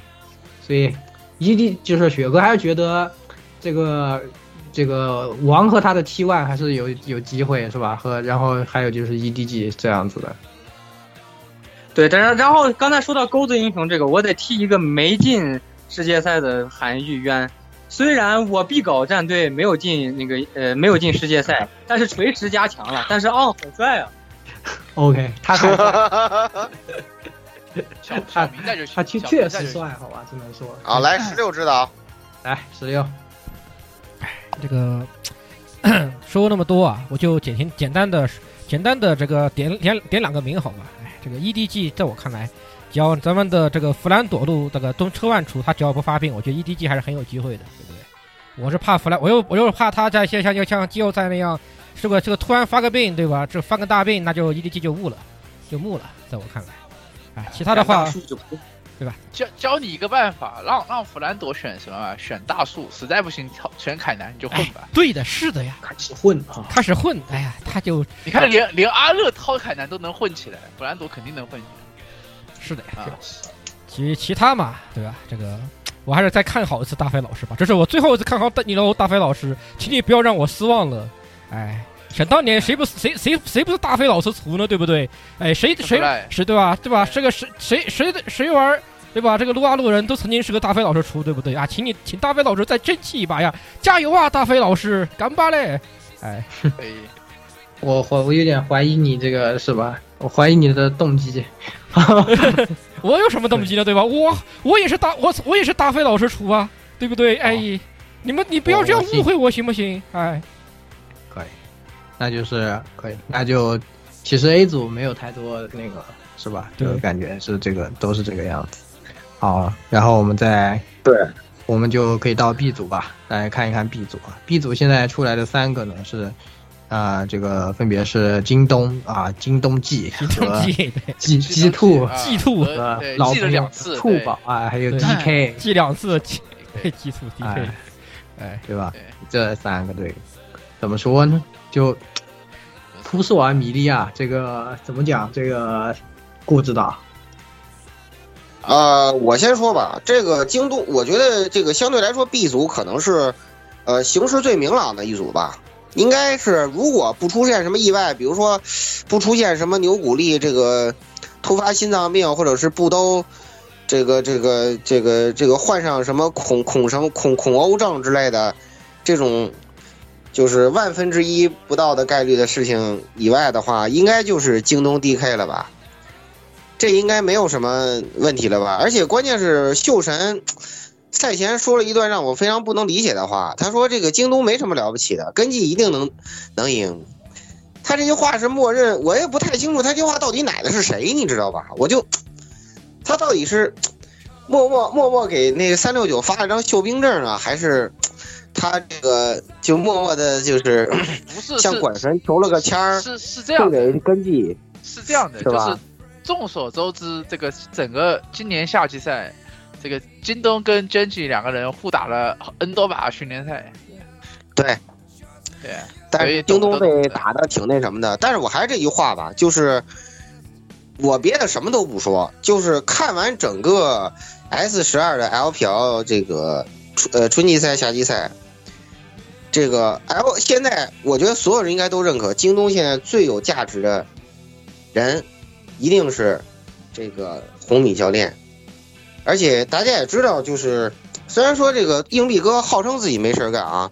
所以 ED 就是雪哥还是觉得这个。这个王和他的 T one 还是有有机会是吧？和然后还有就是 EDG 这样子的。对，但是然后刚才说到钩子英雄这个，我得替一个没进世界赛的韩玉冤。虽然我必搞战队没有进那个呃没有进世界赛，但是锤石加强了。但是昂好帅啊！[LAUGHS] OK，他帅，[LAUGHS] 他他确确实帅，好吧，只能说。好，来十六指导，来十六。哎，这个 [COUGHS] 说那么多啊，我就简简简单的简单的这个点点点两个名好吧？哎，这个 EDG 在我看来，只要咱们的这个弗兰朵路这个东车万楚，他只要不发病，我觉得 EDG 还是很有机会的，对不对？我是怕弗兰，我又我又怕他在像像像季后赛那样。这个这个突然发个病，对吧？这发个大病，那就 EDG 就误了，就木了。在我看来，哎，其他的话，对吧？教教你一个办法，让让弗兰朵选什么？选大树，实在不行挑，选凯南，你就混吧。对的，是的呀，开始混啊，开始混。哎呀，他就你看，连连阿乐掏凯南都能混起来，弗兰朵肯定能混起来。是的呀，其其他嘛，对吧？这个我还是再看好一次大飞老师吧。这是我最后一次看好你喽，大飞老师，请你不要让我失望了。哎，想当年谁不是谁谁谁不是大飞老师出呢？对不对？哎，谁谁谁对吧？对吧？这个谁谁谁谁玩对吧？这个撸啊撸人都曾经是个大飞老师出，对不对啊？请你请大飞老师再争气一把呀！加油啊，大飞老师，干巴嘞！哎，我我我有点怀疑你这个是吧？我怀疑你的动机。[LAUGHS] 我有什么动机呢？对吧？我我也是大我我也是大飞老师出啊，对不对？哎，你们你不要这样误会我行不行？哎。那就是可以，那就其实 A 组没有太多那个，是吧？就感觉是这个都是这个样子。好，然后我们再对，我们就可以到 B 组吧，来看一看 B 组啊。B 组现在出来的三个呢是啊，这个分别是京东啊，京东 G [LAUGHS] 和 G G 兔 G 兔和老朋友兔宝啊，还有 DK G 两次 G [LAUGHS] [LAUGHS] G 兔 DK，哎，对吧？这三个队怎么说呢？就扑朔迷离啊！这个怎么讲？这个固执的，呃，我先说吧。这个京东，我觉得这个相对来说 B 组可能是，呃，形势最明朗的一组吧。应该是，如果不出现什么意外，比如说不出现什么牛骨力这个突发心脏病，或者是不都这个这个这个这个患上什么恐恐什么恐恐欧症之类的这种。就是万分之一不到的概率的事情以外的话，应该就是京东 DK 了吧？这应该没有什么问题了吧？而且关键是秀神赛前说了一段让我非常不能理解的话，他说这个京东没什么了不起的，根基一定能能赢。他这句话是默认，我也不太清楚他这话到底奶的是谁，你知道吧？我就他到底是默默默默给那个三六九发了张秀兵证啊，还是？他这个就默默的，就是不是 [CLEARS THROAT] 向管神求了个签儿，是是这样的，根基是这样的，就是众所周知，这个整个今年夏季赛，这个京东跟 Genji 两个人互打了 N 多把训练赛，对，对，但是京东被打。的挺那什么的，但是我还是这句话吧，就是我别的什么都不说，就是看完整个 S 十二的 LPL 这个呃春季赛、夏季赛。这个 L 现在，我觉得所有人应该都认可，京东现在最有价值的人，一定是这个红米教练。而且大家也知道，就是虽然说这个硬币哥号称自己没事干啊，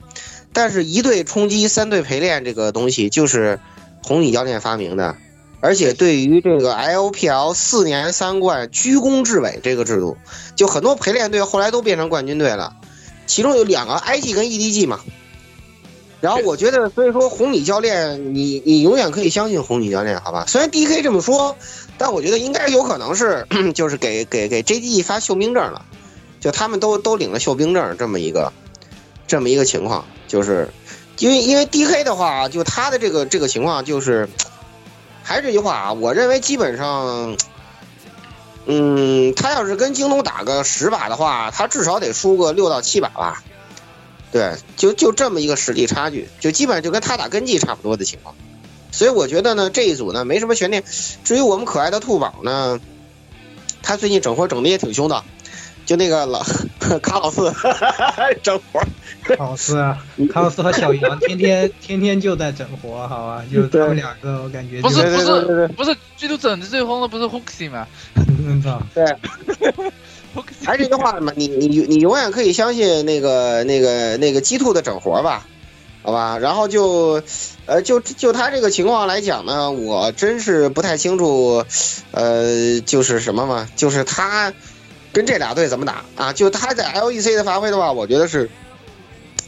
但是一队冲击三队陪练这个东西就是红米教练发明的。而且对于这个 LPL 四年三冠居功至伟这个制度，就很多陪练队后来都变成冠军队了，其中有两个 IG 跟 EDG 嘛。然后我觉得，所以说红米教练，你你永远可以相信红米教练，好吧？虽然 D K 这么说，但我觉得应该有可能是，[CLEARS THROAT] 就是给给给 J D 发秀兵证了，就他们都都领了秀兵证这么一个这么一个情况，就是因为因为 D K 的话，就他的这个这个情况，就是还是这句话啊，我认为基本上，嗯，他要是跟京东打个十把的话，他至少得输个六到七把吧。对，就就这么一个实力差距，就基本上就跟他打根基差不多的情况，所以我觉得呢，这一组呢没什么悬念。至于我们可爱的兔宝呢，他最近整活整的也挺凶的，就那个老 [LAUGHS] 卡老四 [LAUGHS] 整活，[LAUGHS] 卡老四，卡老四和小杨天天天天就在整活，好吧，就他们两个，我感觉不是不是不是，最多整的最疯的不是 Hooksy 吗？对。[LAUGHS] 还是这句话嘛，你你你永远可以相信那个那个那个鸡兔的整活吧，好吧，然后就，呃，就就他这个情况来讲呢，我真是不太清楚，呃，就是什么嘛，就是他跟这俩队怎么打啊？就他在 LEC 的发挥的话，我觉得是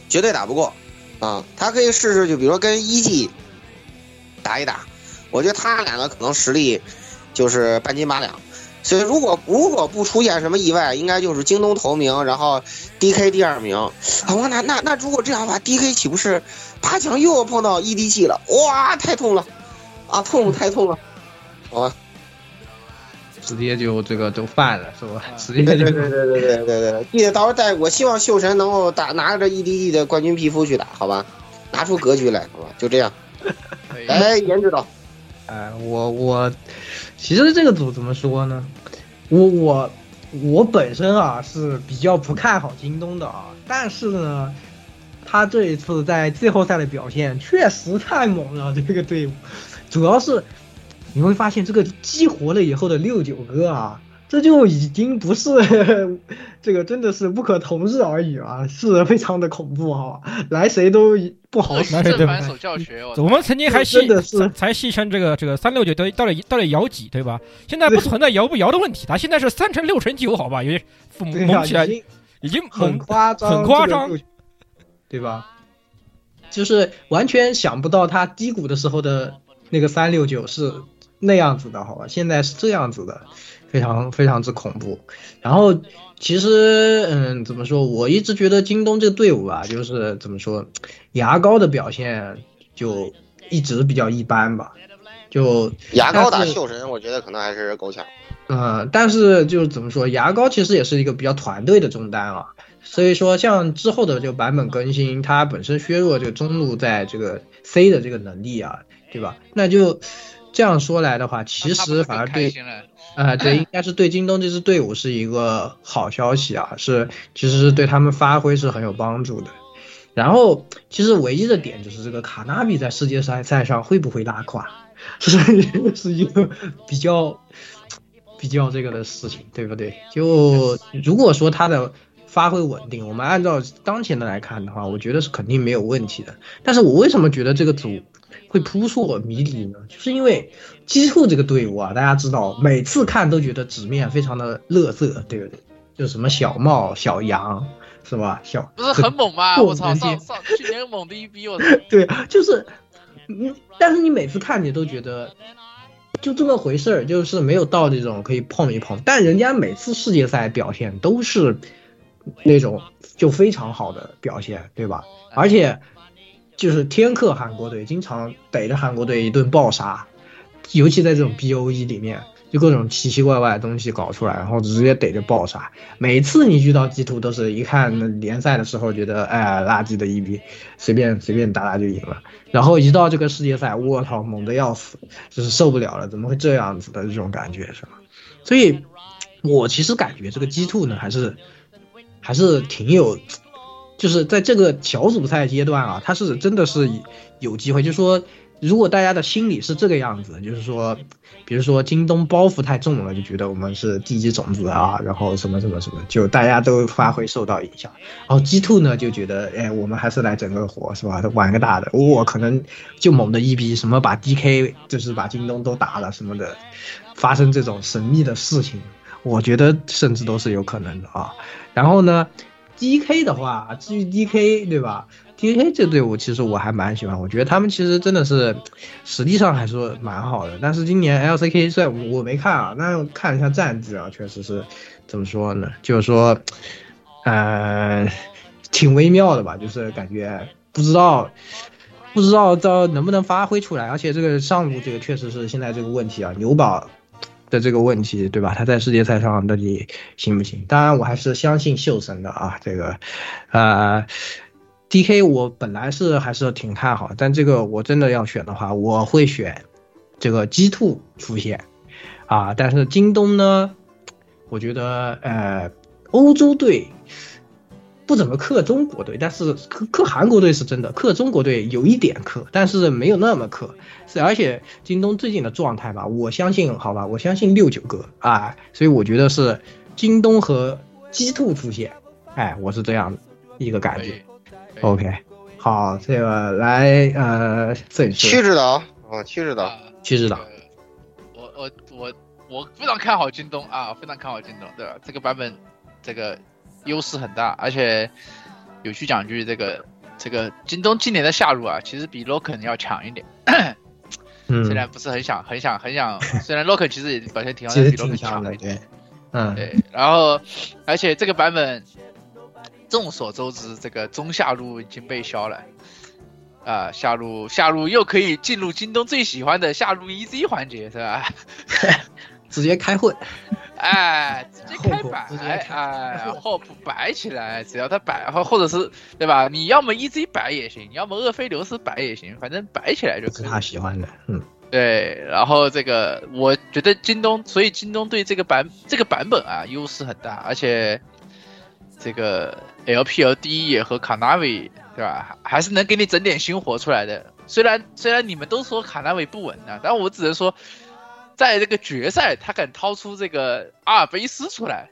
绝对打不过啊。他可以试试，就比如说跟一季打一打，我觉得他俩呢可能实力就是半斤八两。所以，如果如果不出现什么意外，应该就是京东头名，然后 D K 第二名。啊，那那那如果这样的话，D K 岂不是八强又要碰到 E D G 了？哇，太痛了！啊，痛太痛了！好吧，直接就这个就犯了，是吧？直接就对对对对对对对，记得到时候带。我希望秀神能够打拿着 E D G 的冠军皮肤去打，好吧？拿出格局来，好吧？就这样。[LAUGHS] 哎，严指导。哎，我我。其实这个组怎么说呢？我我我本身啊是比较不看好京东的啊，但是呢，他这一次在季后赛的表现确实太猛了。这个队伍，主要是你会发现这个激活了以后的六九哥啊。这就已经不是 [LAUGHS] 这个，真的是不可同日而语啊，是非常的恐怖哈，来谁都不好使。正反手教学，我 [LAUGHS] 们曾经还戏才戏称这个这个三六九都到底到底摇几对吧？现在不存在摇不摇的问题，他现在是三乘六乘九好吧？有点猛起来，已经很夸张，很夸张，对吧？就是完全想不到他低谷的时候的那个三六九是那样子的，好吧？现在是这样子的。非常非常之恐怖，然后其实嗯，怎么说？我一直觉得京东这个队伍啊，就是怎么说，牙膏的表现就一直比较一般吧。就牙膏打秀神，我觉得可能还是够呛。嗯，但是就怎么说，牙膏其实也是一个比较团队的中单啊。所以说，像之后的这个版本更新，它本身削弱这个中路在这个 C 的这个能力啊，对吧？那就这样说来的话，其实反而对。啊，对，应该是对京东这支队伍是一个好消息啊，是其实是对他们发挥是很有帮助的。然后，其实唯一的点就是这个卡纳比在世界赛赛上会不会拉垮，[LAUGHS] 是是一个比较比较这个的事情，对不对？就如果说他的发挥稳定，我们按照当前的来看的话，我觉得是肯定没有问题的。但是我为什么觉得这个组？会扑朔迷离呢，就是因为基兔这个队伍啊，大家知道，每次看都觉得纸面非常的乐色，对不对？就什么小帽、小羊，是吧？小不是很猛吗？我操，上上去年猛的一逼，我操！[LAUGHS] 对，就是，嗯，但是你每次看你都觉得就这么回事儿，就是没有到这种可以碰一碰。但人家每次世界赛表现都是那种就非常好的表现，对吧？而且。就是天克韩国队，经常逮着韩国队一顿暴杀，尤其在这种 B O E 里面，就各种奇奇怪怪的东西搞出来，然后直接逮着暴杀。每次你遇到 G Two，都是一看那联赛的时候觉得，哎，垃圾的一逼，随便随便打打就赢了。然后一到这个世界赛，我操，猛的要死，就是受不了了，怎么会这样子的这种感觉是吧？所以，我其实感觉这个 G Two 呢，还是还是挺有。就是在这个小组赛阶段啊，他是真的是有机会。就说，如果大家的心理是这个样子，就是说，比如说京东包袱太重了，就觉得我们是第一种子啊，然后什么什么什么，就大家都发挥受到影响。然后 G Two 呢就觉得，哎，我们还是来整个活是吧？玩个大的，我可能就猛的一逼，什么把 DK 就是把京东都打了什么的，发生这种神秘的事情，我觉得甚至都是有可能的啊。然后呢？D K 的话，至于 D K 对吧？D K 这队伍其实我还蛮喜欢，我觉得他们其实真的是实力上还是蛮好的。但是今年 L C K 虽然我没看啊，但看一下战绩啊，确实是怎么说呢？就是说，呃，挺微妙的吧，就是感觉不知道不知道这能不能发挥出来。而且这个上路这个确实是现在这个问题啊，牛宝。的这个问题，对吧？他在世界赛上到底行不行？当然，我还是相信秀神的啊。这个，呃，D K 我本来是还是挺看好，但这个我真的要选的话，我会选这个 G Two 出现啊。但是京东呢，我觉得呃，欧洲队。不怎么克中国队，但是克克韩国队是真的，克中国队有一点克，但是没有那么克。是而且京东最近的状态吧，我相信，好吧，我相信六九哥啊，所以我觉得是京东和鸡兔出现，哎，我是这样一个感觉。OK，好，这个来呃，区指导哦，七指导，七指导。我我我我非常看好京东啊，非常看好京东，对吧？这个版本这个优势很大，而且有趣讲句，这个这个京东今年的下路啊，其实比 Loken 要强一点。嗯，[COUGHS] 虽然不是很想很想很想，[LAUGHS] 虽然 Loken 其实也表现挺好，比 Loken 强的，对，嗯对。然后而且这个版本。众所周知，这个中下路已经被削了，啊，下路下路又可以进入京东最喜欢的下路 EZ 环节，是吧？[LAUGHS] 直接开混，哎，直接开摆，哎，Hope 摆起来，只要他摆，或或者是对吧？你要么 EZ 摆也行，你要么厄斐琉斯摆也行，反正摆起来就可以。他喜欢的，嗯，对。然后这个，我觉得京东，所以京东对这个版这个版本啊，优势很大，而且这个。LPLD 也和卡纳维，对吧？还是能给你整点新活出来的。虽然虽然你们都说卡纳维不稳啊，但我只能说，在这个决赛他敢掏出这个阿尔卑斯出来，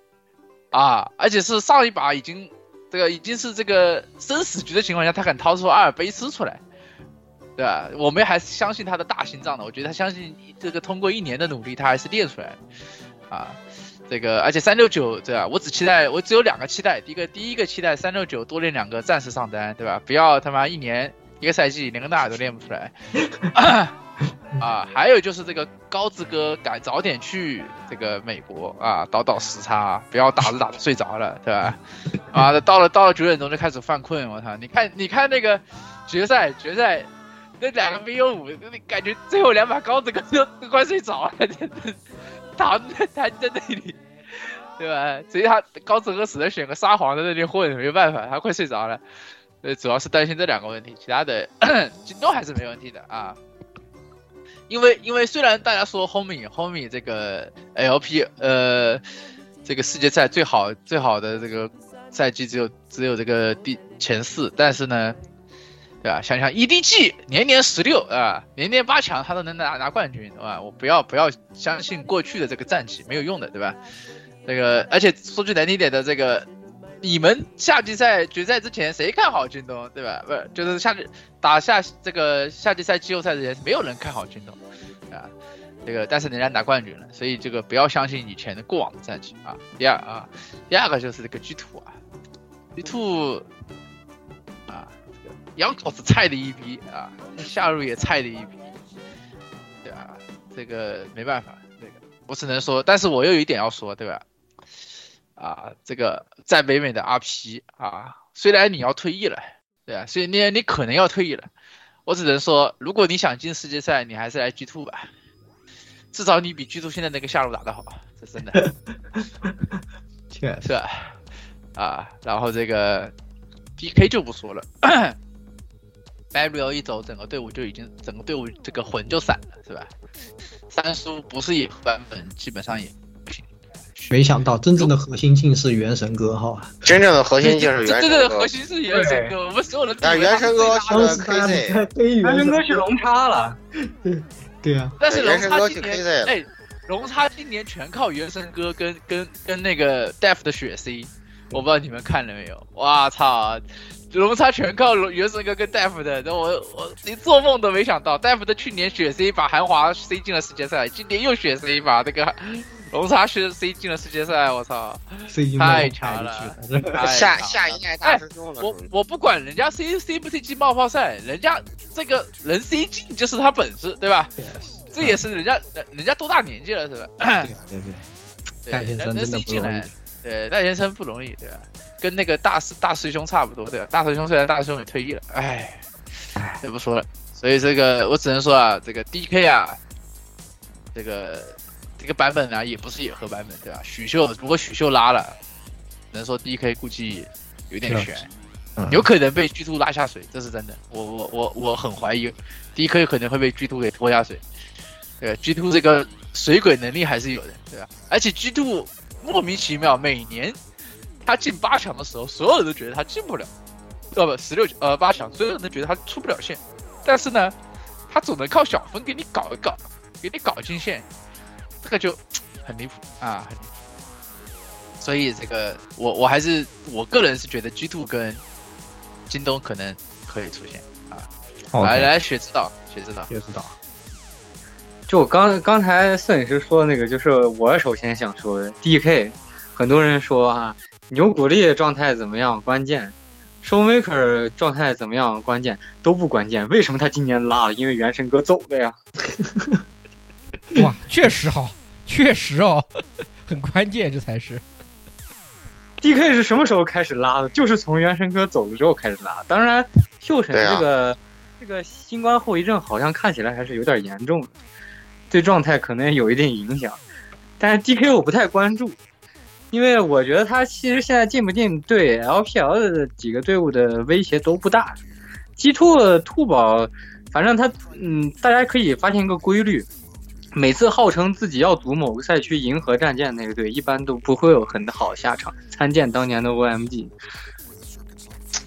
啊，而且是上一把已经这个已经是这个生死局的情况下，他敢掏出阿尔卑斯出来，对吧？我们还是相信他的大心脏的。我觉得他相信这个通过一年的努力，他还是练出来，啊。这个，而且三六九，对吧？我只期待，我只有两个期待。第一个，第一个期待三六九多练两个战士上单，对吧？不要他妈一年一个赛季连个大都练不出来。啊，还有就是这个高志哥赶早点去这个美国啊，倒倒时差，不要打着打着睡着了，对吧？啊，到了到了九点钟就开始犯困，我操！你看你看那个决赛决赛那两个 VO 五，感觉最后两把高志哥都都快睡着了，真的。躺在躺在那里，对吧？所以他高志哥只能选个沙皇在那里混，没办法，他快睡着了。呃，主要是担心这两个问题，其他的京东还是没问题的啊。因为因为虽然大家说 Homie Homie 这个 LP 呃这个世界赛最好最好的这个赛季只有只有这个第前四，但是呢。对吧？想想 EDG 年年十六啊，年年八强，他都能拿拿冠军，对吧？我不要不要相信过去的这个战绩没有用的，对吧？这个而且说句难听点的，这个你们夏季赛决赛之前谁看好京东，对吧？不是，就是夏季打下这个夏季赛季后赛之前，没有人看好京东啊。这个但是人家拿冠军了，所以这个不要相信以前的过往的战绩啊。第二啊，第二个就是这个 G two 啊，G two。杨口是菜的一逼啊，下路也菜的一逼，对吧？这个没办法，这个我只能说，但是我又有一点要说，对吧？啊，这个在北美的 RP 啊，虽然你要退役了，对啊，所以你你可能要退役了，我只能说，如果你想进世界赛，你还是来 G Two 吧，至少你比 G Two 现在那个下路打得好，这真的，[LAUGHS] 确实啊，然后这个 PK 就不说了。Barry 一走，整个队伍就已经整个队伍这个魂就散了，是吧？三叔不是野版本，基本上也不行。没想到真正的核心竟是元神哥哈！真正的核心竟是元神哥。真正的核心是元神哥，我们所有人。但是元神哥去了 KZ，元神哥去龙叉了。[LAUGHS] 对对啊。但是龙叉今年，哎，龙叉今年全靠元神哥跟跟跟那个 Def 的血 C，我不知道你们看了没有？哇操！龙叉全靠原神哥跟大夫的，那我我连做梦都没想到，大夫的去年血 C 把韩华 C 进了世界赛，今年又血 C 把这个 [LAUGHS] 龙叉血 C 进了世界赛，我操，太强了，下下一代大师兄了。我我不管人家 C C 不 C 进冒泡赛，人家这个人 C 进就是他本事，对吧？这也是人家人家多大年纪了，是吧？对对 [COUGHS] 对，人 C 进来，对大先生不容易，对吧？跟那个大师大师兄差不多，对吧？大师兄虽然大师兄也退役了，哎，这不说了。所以这个我只能说啊，这个 D K 啊，这个这个版本呢也不是野核版本，对吧？许秀如果许秀拉了，能说 D K 估计有点悬，有可能被 G Two 拉下水，这是真的。我我我我很怀疑 D K 可能会被 G Two 给拖下水。对，G Two 这个水鬼能力还是有的，对吧？而且 G Two 莫名其妙每年。他进八强的时候，所有人都觉得他进不了，呃不，十六呃八强，所有人都觉得他出不了线。但是呢，他总能靠小分给你搞一搞，给你搞进线，这个就很离谱啊，很离谱。所以这个我我还是我个人是觉得 G Two 跟京东可能可以出现啊。来来，雪指导，雪指导，雪指导。就刚刚才摄影师说的那个，就是我首先想说的。D K，很多人说啊，牛古力状态怎么样？关键，Showmaker 状态怎么样？关键都不关键。为什么他今年拉了？因为原神哥走了呀。[LAUGHS] 哇，确实好，确实哦，[LAUGHS] 很关键，这才是。D K 是什么时候开始拉的？就是从原神哥走了之后开始拉。当然，秀神这个这个新冠后遗症好像看起来还是有点严重的。对状态可能有一定影响，但是 D K 我不太关注，因为我觉得他其实现在进不进对 L P L 的几个队伍的威胁都不大。G Two 兔宝，反正他嗯，大家可以发现一个规律，每次号称自己要组某个赛区银河战舰那个队，一般都不会有很好下场。参见当年的 O M G。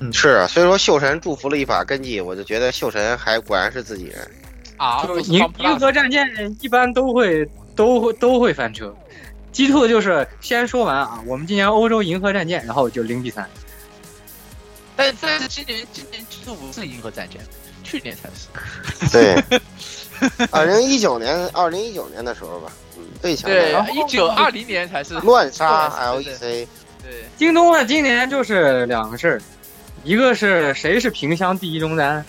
嗯，是啊，所以说秀神祝福了一把根基，我就觉得秀神还果然是自己人。啊，银银河战舰一般都会都会都会翻车。G Two 就是先说完啊，我们今年欧洲银河战舰，然后就零比三。但但是今年今年 G Two 不是银河战舰，去年才是。对，[LAUGHS] 二零一九年二零一九年的时候吧，嗯，最强。对，一九二零年才是乱杀 L E C。对，京东啊，今年就是两个事儿，一个是谁是萍乡第一中单。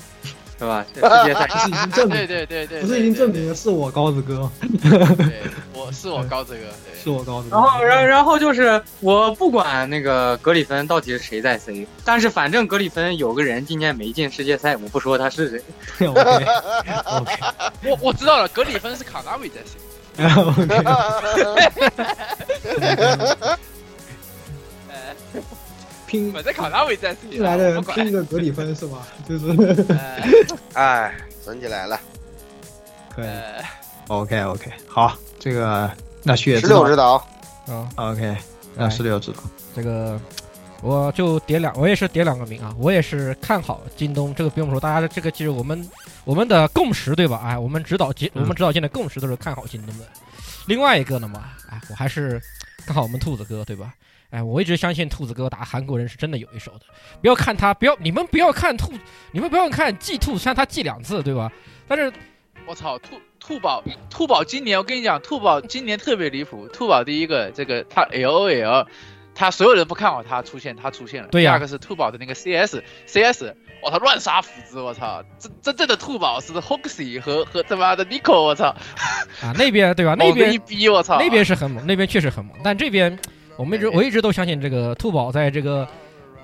是吧？世界赛 [LAUGHS] 是已经证明，对对对对，不是已经证明了是我高子哥。[LAUGHS] 对，我是我高子哥，[LAUGHS] 对是我高子哥。然后，然然后就是我不管那个格里芬到底是谁在 C，但是反正格里芬有个人今年没进世界赛，我不说他是谁。OK OK，我我知道了，格里芬是卡纳维在 C。OK。拼。在卡纳维在进来的人拼个格里芬是吧？[LAUGHS] 就是，哎，整起来了，可以。OK OK，好，这个那血十六指导，嗯，OK，那十六指导，这个我就点两，我也是点两个名啊，我也是看好京东，这个不用说，大家的这个其实我们我们的共识对吧？哎，我们指导间我们指导间的共识都是看好京东的。另外一个呢嘛，哎，我还是看好我们兔子哥对吧？哎，我一直相信兔子哥打韩国人是真的有一手的。不要看他，不要你们不要看兔，你们不要看 G 兔，虽然他 G 两次，对吧？但是，我操，兔兔宝兔宝今年我跟你讲，兔宝今年特别离谱。兔宝第一个，这个他 L O L，他所有人不看好他出现，他出现了。对呀。第二个是兔宝的那个 C S C S，我操，乱杀斧子，我操，真真正的兔宝是 Hoxie 和和他妈的 Nico，我操。啊，那边对吧？[LAUGHS] 那边一逼，我操，那边是很猛，那边确实很猛，但这边。我们一直我一直都相信这个兔宝在这个，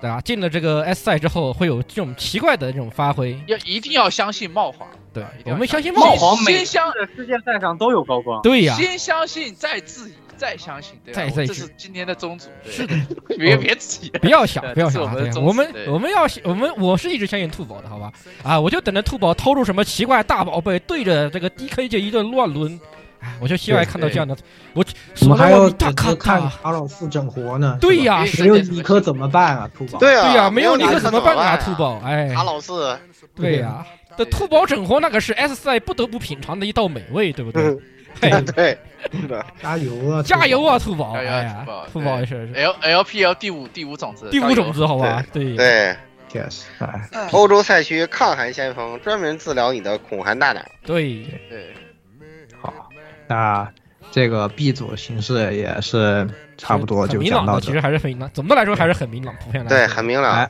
对吧？进了这个 S 赛之后会有这种奇怪的这种发挥。要一定要相信茂华，对，我们相信茂华。先相的世界赛上都有高光。对呀。先相信，再质疑，再相信，对再再这是今天的宗旨。是的。[LAUGHS] 别别质疑。不要想，不要想。我们我们要我们我是一直相信兔宝的，好吧？啊，我就等着兔宝掏出什么奇怪大宝贝，对着这个 DK 就一顿乱抡。[LAUGHS] 我就希望看到这样的，我我们还要看看卡老四整活呢。对呀，没有尼克怎么办啊？兔宝。对呀，没有尼克怎么办啊？兔宝，哎，卡老四。对呀，这兔宝整活那可是 S 赛不得不品尝的一道美味，对不对？[LAUGHS] [LAUGHS] 对，是的，加油啊！加油啊，兔宝！哎呀，兔宝也是 L L P L 第五第五种子，第五种子，好吧？对对，yes，欧洲赛区抗寒先锋，专门治疗你的恐寒大奶。对对，好，那。这个 B 组形式也是差不多就讲到这，其实还是很明朗。总的来说还是很明朗，普遍来对，很明朗。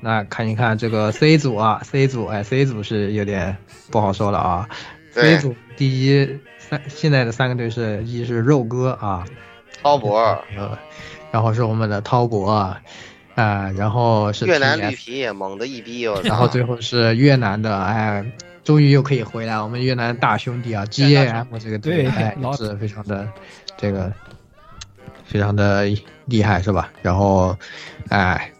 那看一看这个 C 组啊，C 组哎，C 组是有点不好说了啊。C 组第一三现在的三个队是一是肉哥啊，滔博，呃，然后是我们的滔博啊，然后是越南绿皮猛的一逼，然后最后是越南的哎。终于又可以回来，我们越南大兄弟啊，G A M 这个队哎是非常的这个非常的厉害是吧？然后哎，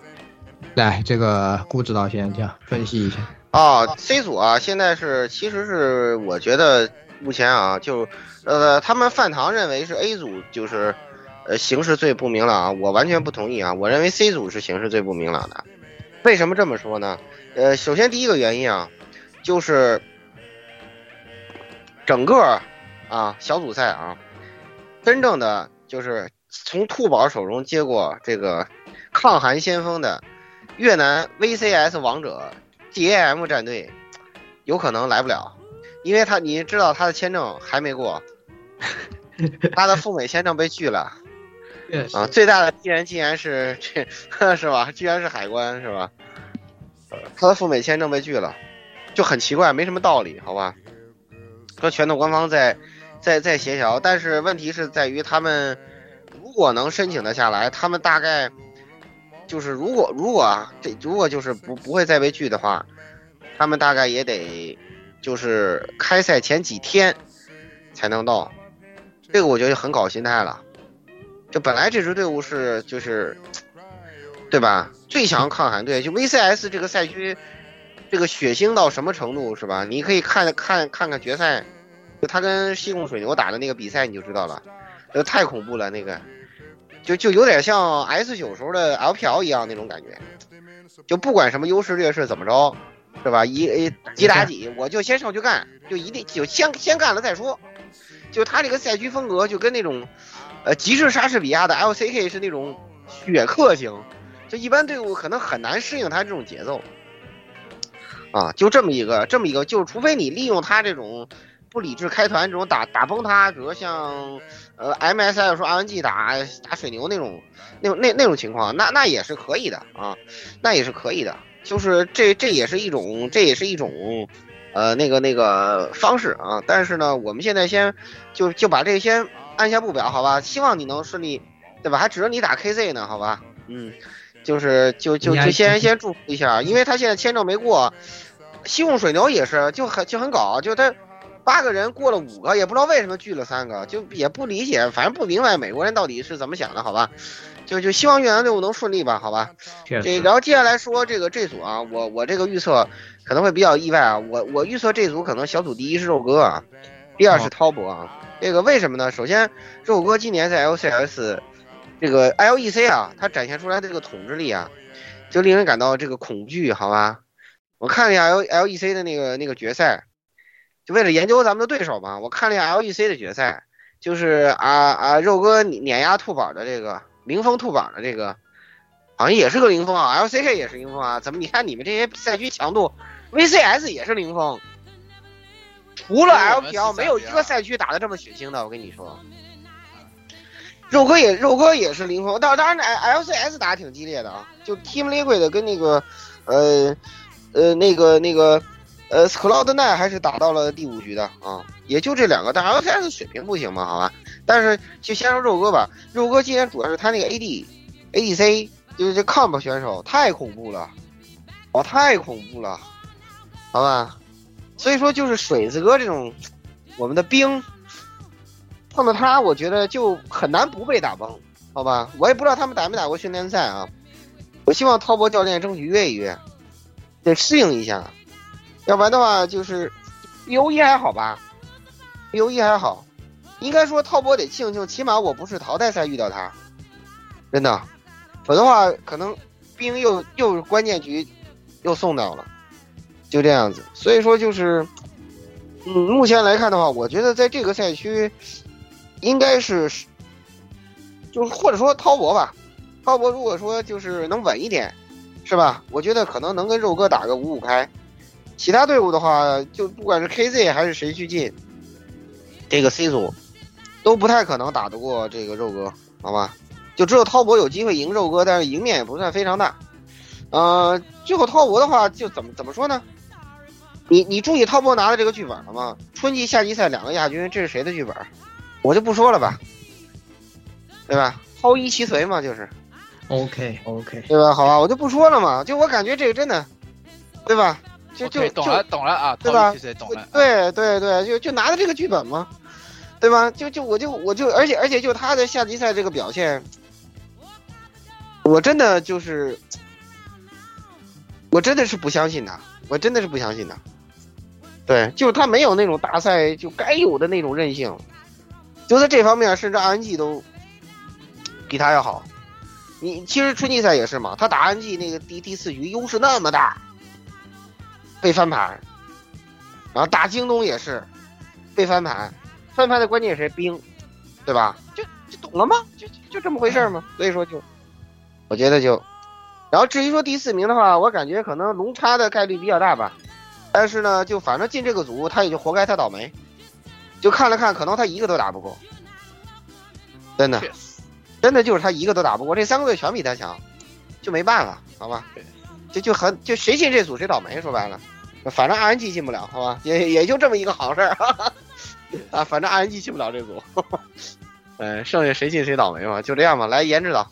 来这个顾指导先这样分析一下啊，C 组啊，现在是其实是我觉得目前啊，就呃他们饭堂认为是 A 组就是呃形势最不明朗啊，我完全不同意啊，我认为 C 组是形势最不明朗的，为什么这么说呢？呃，首先第一个原因啊。就是整个啊小组赛啊，真正的就是从兔宝手中接过这个抗韩先锋的越南 VCS 王者 DAM 战队有可能来不了，因为他你知道他的签证还没过，他的赴美签证被拒了。[LAUGHS] 啊，最大的敌人竟然是这，[LAUGHS] 是吧？居然是海关，是吧？他的赴美签证被拒了，就很奇怪，没什么道理，好吧？和拳头官方在在在协调，但是问题是在于他们如果能申请的下来，他们大概就是如果如果啊，这如果就是不不会再被拒的话，他们大概也得就是开赛前几天才能到，这个我觉得很搞心态了。就本来这支队伍是就是，对吧？最强抗寒队，就 VCS 这个赛区，这个血腥到什么程度是吧？你可以看看看看决赛，就他跟西贡水牛打的那个比赛你就知道了，呃，太恐怖了那个，就就有点像 S 九时候的 LPL 一样那种感觉，就不管什么优势劣势怎么着，是吧？一几打几，我就先上去干，就一定就先先干了再说，就他这个赛区风格就跟那种。呃，极致莎士比亚的 LCK 是那种血克型，就一般队伍可能很难适应他这种节奏，啊，就这么一个，这么一个，就是除非你利用他这种不理智开团这种打打崩他，比如像呃 MSI 说 RNG 打打水牛那种，那种那那种情况，那那也是可以的啊，那也是可以的，就是这这也是一种，这也是一种，呃，那个那个方式啊，但是呢，我们现在先就就把这先。按下不表，好吧，希望你能顺利，对吧？还指着你打 KZ 呢，好吧，嗯，就是就就就先先祝福一下，因为他现在签证没过，西贡水牛也是就很就很搞，就他八个人过了五个，也不知道为什么拒了三个，就也不理解，反正不明白美国人到底是怎么想的，好吧，就就希望越南队伍能顺利吧，好吧，这然后接下来说这个这组啊，我我这个预测可能会比较意外啊，我我预测这组可能小组第一是肉哥啊，第二是滔博啊。这个为什么呢？首先，肉哥今年在 LCS 这个 LEC 啊，它展现出来的这个统治力啊，就令人感到这个恐惧，好吧？我看了一下 L LEC 的那个那个决赛，就为了研究咱们的对手嘛。我看了一下 LEC 的决赛，就是啊啊，肉哥碾压兔宝的这个零封兔宝的这个，好像也是个零封啊，LCK 也是零封啊。怎么？你看你们这些赛区强度，VCS 也是零封。除了 LPL，没有一个赛区打的这么血腥的。我跟你说，肉哥也肉哥也是零封，但当然 LCS 打挺激烈的啊，就 Team Liquid 跟那个呃呃那个那个呃 Cloud9 还是打到了第五局的啊，也就这两个，但 LCS 水平不行嘛，好吧。但是就先说肉哥吧，肉哥今天主要是他那个 AD ADC 就是这 Comp 选手太恐怖了，哦太恐怖了，好吧。所以说，就是水子哥这种，我们的兵碰到他，我觉得就很难不被打崩，好吧？我也不知道他们打没打过训练赛啊。我希望滔博教练争取约一约，得适应一下，要不然的话就是 B O E 还好吧，B O E 还好，应该说滔博得庆幸，起码我不是淘汰赛遇到他，真的，否则的话可能兵又又关键局又送掉了。就这样子，所以说就是，嗯，目前来看的话，我觉得在这个赛区，应该是，就是或者说滔博吧，滔博如果说就是能稳一点，是吧？我觉得可能能跟肉哥打个五五开，其他队伍的话，就不管是 KZ 还是谁去进，这个 C 组，都不太可能打得过这个肉哥，好吧？就只有滔博有机会赢肉哥，但是赢面也不算非常大。呃，最后滔博的话，就怎么怎么说呢？你你注意滔博拿的这个剧本了吗？春季夏季赛两个亚军，这是谁的剧本？我就不说了吧，对吧？抛一其随嘛，就是。OK OK，对吧？好吧，我就不说了嘛。就我感觉这个真的，对吧？就就懂了懂了啊，对吧？懂了。对对对，就就拿的这个剧本嘛，对吧？就就我就我就而且而且就他的夏季赛这个表现，我真的就是，我真的是不相信他，我真的是不相信他。对，就是他没有那种大赛就该有的那种韧性，就在这方面，甚至 RNG 都比他要好。你其实春季赛也是嘛，他打 RNG 那个第第四局优势那么大，被翻盘，然后打京东也是被翻盘，翻盘的关键谁？兵，对吧？就就懂了吗？就就这么回事嘛。所以说就，我觉得就然后至于说第四名的话，我感觉可能龙叉的概率比较大吧。但是呢，就反正进这个组，他也就活该他倒霉。就看了看，可能他一个都打不过。真的，真的就是他一个都打不过，这三个队全比他强，就没办法，好吧？就就很就谁进这组谁倒霉，说白了，反正 RNG 进不了，好吧？也也就这么一个好事儿 [LAUGHS] 啊，反正 RNG 进不了这组，[LAUGHS] 哎，剩下谁进谁倒霉嘛，就这样吧。来，颜值党，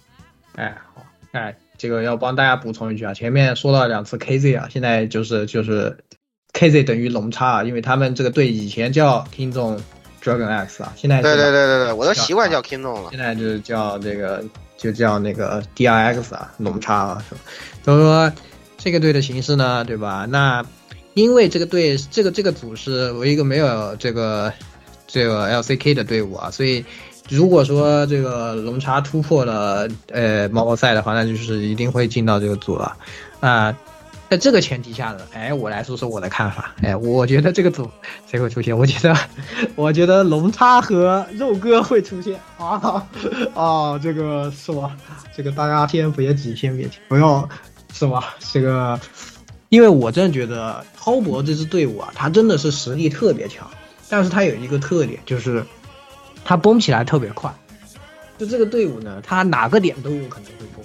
哎，好，哎，这个要帮大家补充一句啊，前面说了两次 KZ 啊，现在就是就是 KZ 等于龙叉啊，因为他们这个队以前叫 Kingdom。Dragon X 啊，现在对对对对对，我都习惯叫 Kingdom 了。现在就是叫这个，就叫那个 DRX 啊，龙叉啊，是吧？所以说这个队的形式呢，对吧？那因为这个队，这个这个组是唯一一个没有这个这个 LCK 的队伍啊，所以如果说这个龙叉突破了呃猫猫赛的话，那就是一定会进到这个组了啊。在这个前提下呢，哎，我来说说我的看法。哎，我觉得这个组谁会出现？我觉得，[LAUGHS] 我觉得龙叉和肉哥会出现啊啊！这个是吧？这个大家先别急，先别急，不要是吧？这个，因为我真的觉得滔博这支队伍啊，他真的是实力特别强，但是他有一个特点，就是他崩起来特别快。就这个队伍呢，他哪个点都有可能会崩。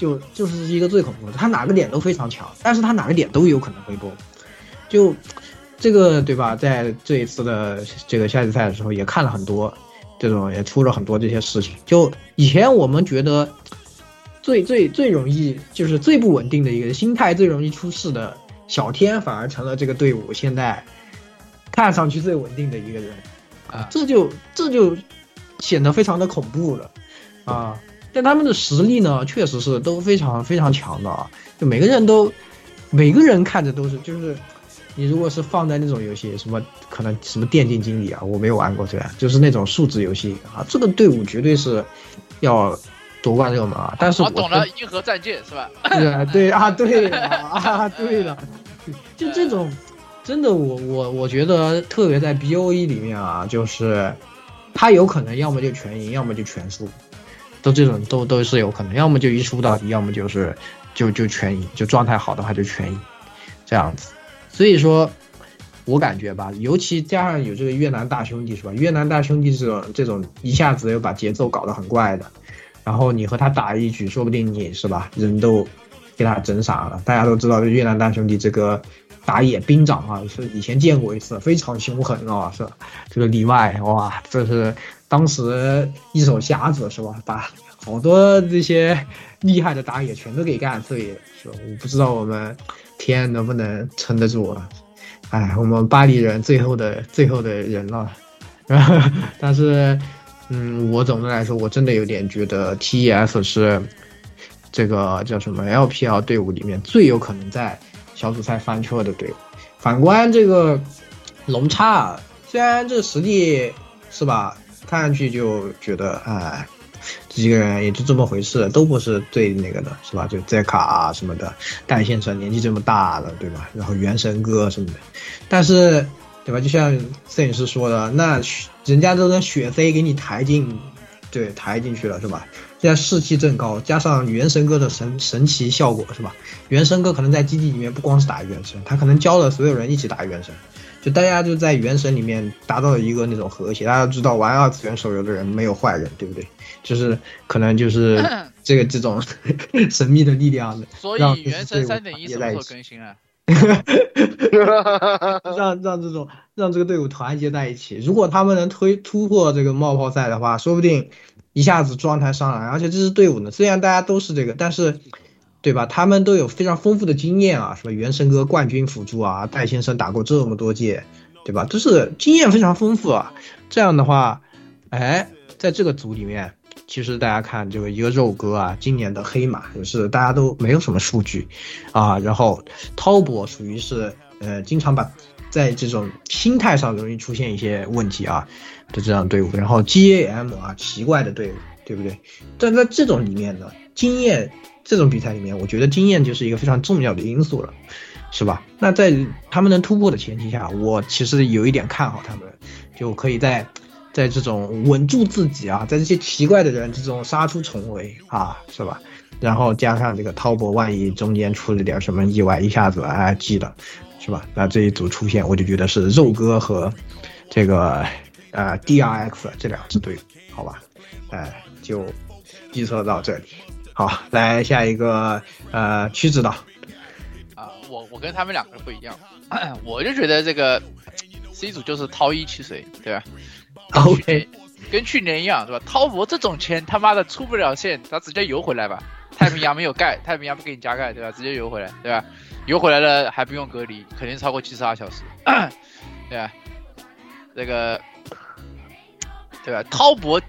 就就是一个最恐怖的，他哪个点都非常强，但是他哪个点都有可能会崩，就这个对吧？在这一次的这个夏季赛的时候，也看了很多这种，也出了很多这些事情。就以前我们觉得最最最容易就是最不稳定的一个心态最容易出事的小天，反而成了这个队伍现在看上去最稳定的一个人啊，这就这就显得非常的恐怖了啊。但他们的实力呢，确实是都非常非常强的啊！就每个人都，每个人看着都是，就是你如果是放在那种游戏，什么可能什么电竞经理啊，我没有玩过这个，就是那种数字游戏啊，这个队伍绝对是要夺冠热门啊！但是我懂了，银河战舰是吧？对 [LAUGHS] 对啊，对啊，对了，就这种，真的，我我我觉得特别在 B O E 里面啊，就是他有可能要么就全赢，要么就全输。都这种都都是有可能，要么就一输到底，要么就是就就全赢，就状态好的话就全赢，这样子。所以说，我感觉吧，尤其加上有这个越南大兄弟是吧？越南大兄弟这种这种一下子又把节奏搞得很怪的，然后你和他打一局，说不定你是吧，人都给他整傻了。大家都知道，这越南大兄弟这个打野兵长啊，是以前见过一次，非常凶狠啊，是？这个里外哇，这是。当时一手瞎子是吧，把好多这些厉害的打野全都给干碎了，是吧？我不知道我们天能不能撑得住啊？哎，我们巴黎人最后的最后的人了。然 [LAUGHS] 后但是，嗯，我总的来说，我真的有点觉得 TES 是这个叫什么 LPL 队伍里面最有可能在小组赛翻车的队。反观这个龙叉，虽然这实力是吧？看上去就觉得，哎，这几个人也就这么回事，都不是最那个的，是吧？就 Z 卡啊什么的，戴先生年纪这么大了，对吧？然后元神哥什么的，但是，对吧？就像摄影师说的，那人家都能血飞给你抬进，对，抬进去了，是吧？现在士气正高，加上元神哥的神神奇效果，是吧？元神哥可能在基地里面不光是打元神，他可能教了所有人一起打元神。就大家就在原神里面达到了一个那种和谐，大家知道玩二次元手游的人没有坏人，对不对？就是可能就是 [LAUGHS] 这个这种 [LAUGHS] 神秘的力量，所以原神三点一什么时候更新啊？[LAUGHS] 让让这种让这个队伍团结在一起。如果他们能推突破这个冒泡赛的话，说不定一下子状态上来。而且这支队伍呢，虽然大家都是这个，但是。对吧？他们都有非常丰富的经验啊，什么元神哥冠军辅助啊，戴先生打过这么多届，对吧？都是经验非常丰富啊。这样的话，哎，在这个组里面，其实大家看这个一个肉哥啊，今年的黑马也是大家都没有什么数据啊。然后滔博属于是呃，经常把在这种心态上容易出现一些问题啊的这样队伍。然后 GAM 啊，奇怪的队伍，对不对？但在这种里面呢，经验。这种比赛里面，我觉得经验就是一个非常重要的因素了，是吧？那在他们能突破的前提下，我其实有一点看好他们，就可以在在这种稳住自己啊，在这些奇怪的人之中杀出重围啊，是吧？然后加上这个滔博，万一中间出了点什么意外，一下子哎记了，是吧？那这一组出现，我就觉得是肉哥和这个呃 D R X 这两支队，好吧？哎，就预测到这里。好，来下一个呃曲指导。啊，我我跟他们两个人不一样，[CLEARS THROAT] 我就觉得这个 C 组就是掏一汽水，对吧？OK。跟去年一样，对吧？滔博这种钱他妈的出不了线，他直接游回来吧。太平洋没有盖，太平洋不给你加盖，对吧？直接游回来，对吧？游回来了还不用隔离，肯定超过七十二小时，[CLEARS THROAT] 对吧？这个，对吧？滔博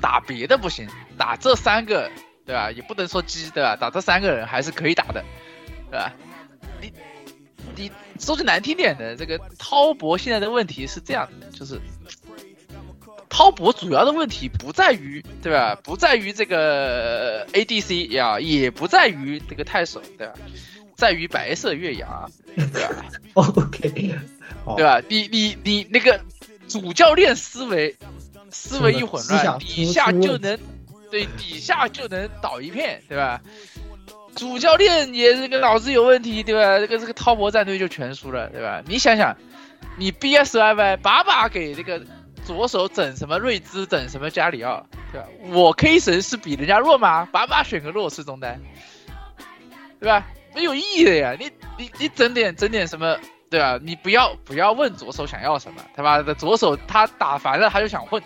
打别的不行，打这三个，对吧？也不能说鸡，对吧？打这三个人还是可以打的，对吧？你你说句难听点的，这个滔博现在的问题是这样的，就是。滔博主要的问题不在于，对吧？不在于这个 ADC 呀，也不在于这个太守，对吧？在于白色月牙，对吧？[LAUGHS] OK，对吧？你你你那个主教练思维思维一混乱，底下就能对底下就能倒一片，对吧？主教练也这个脑子有问题，对吧？这个这个滔博战队就全输了，对吧？你想想，你 BSY 把把给这个。左手整什么瑞兹，整什么加里奥，对吧？我 K 神是比人家弱吗？把把选个弱势中单，对吧？没有意义的呀！你你你整点整点什么，对吧？你不要不要问左手想要什么，他妈的左手他打烦了他就想混，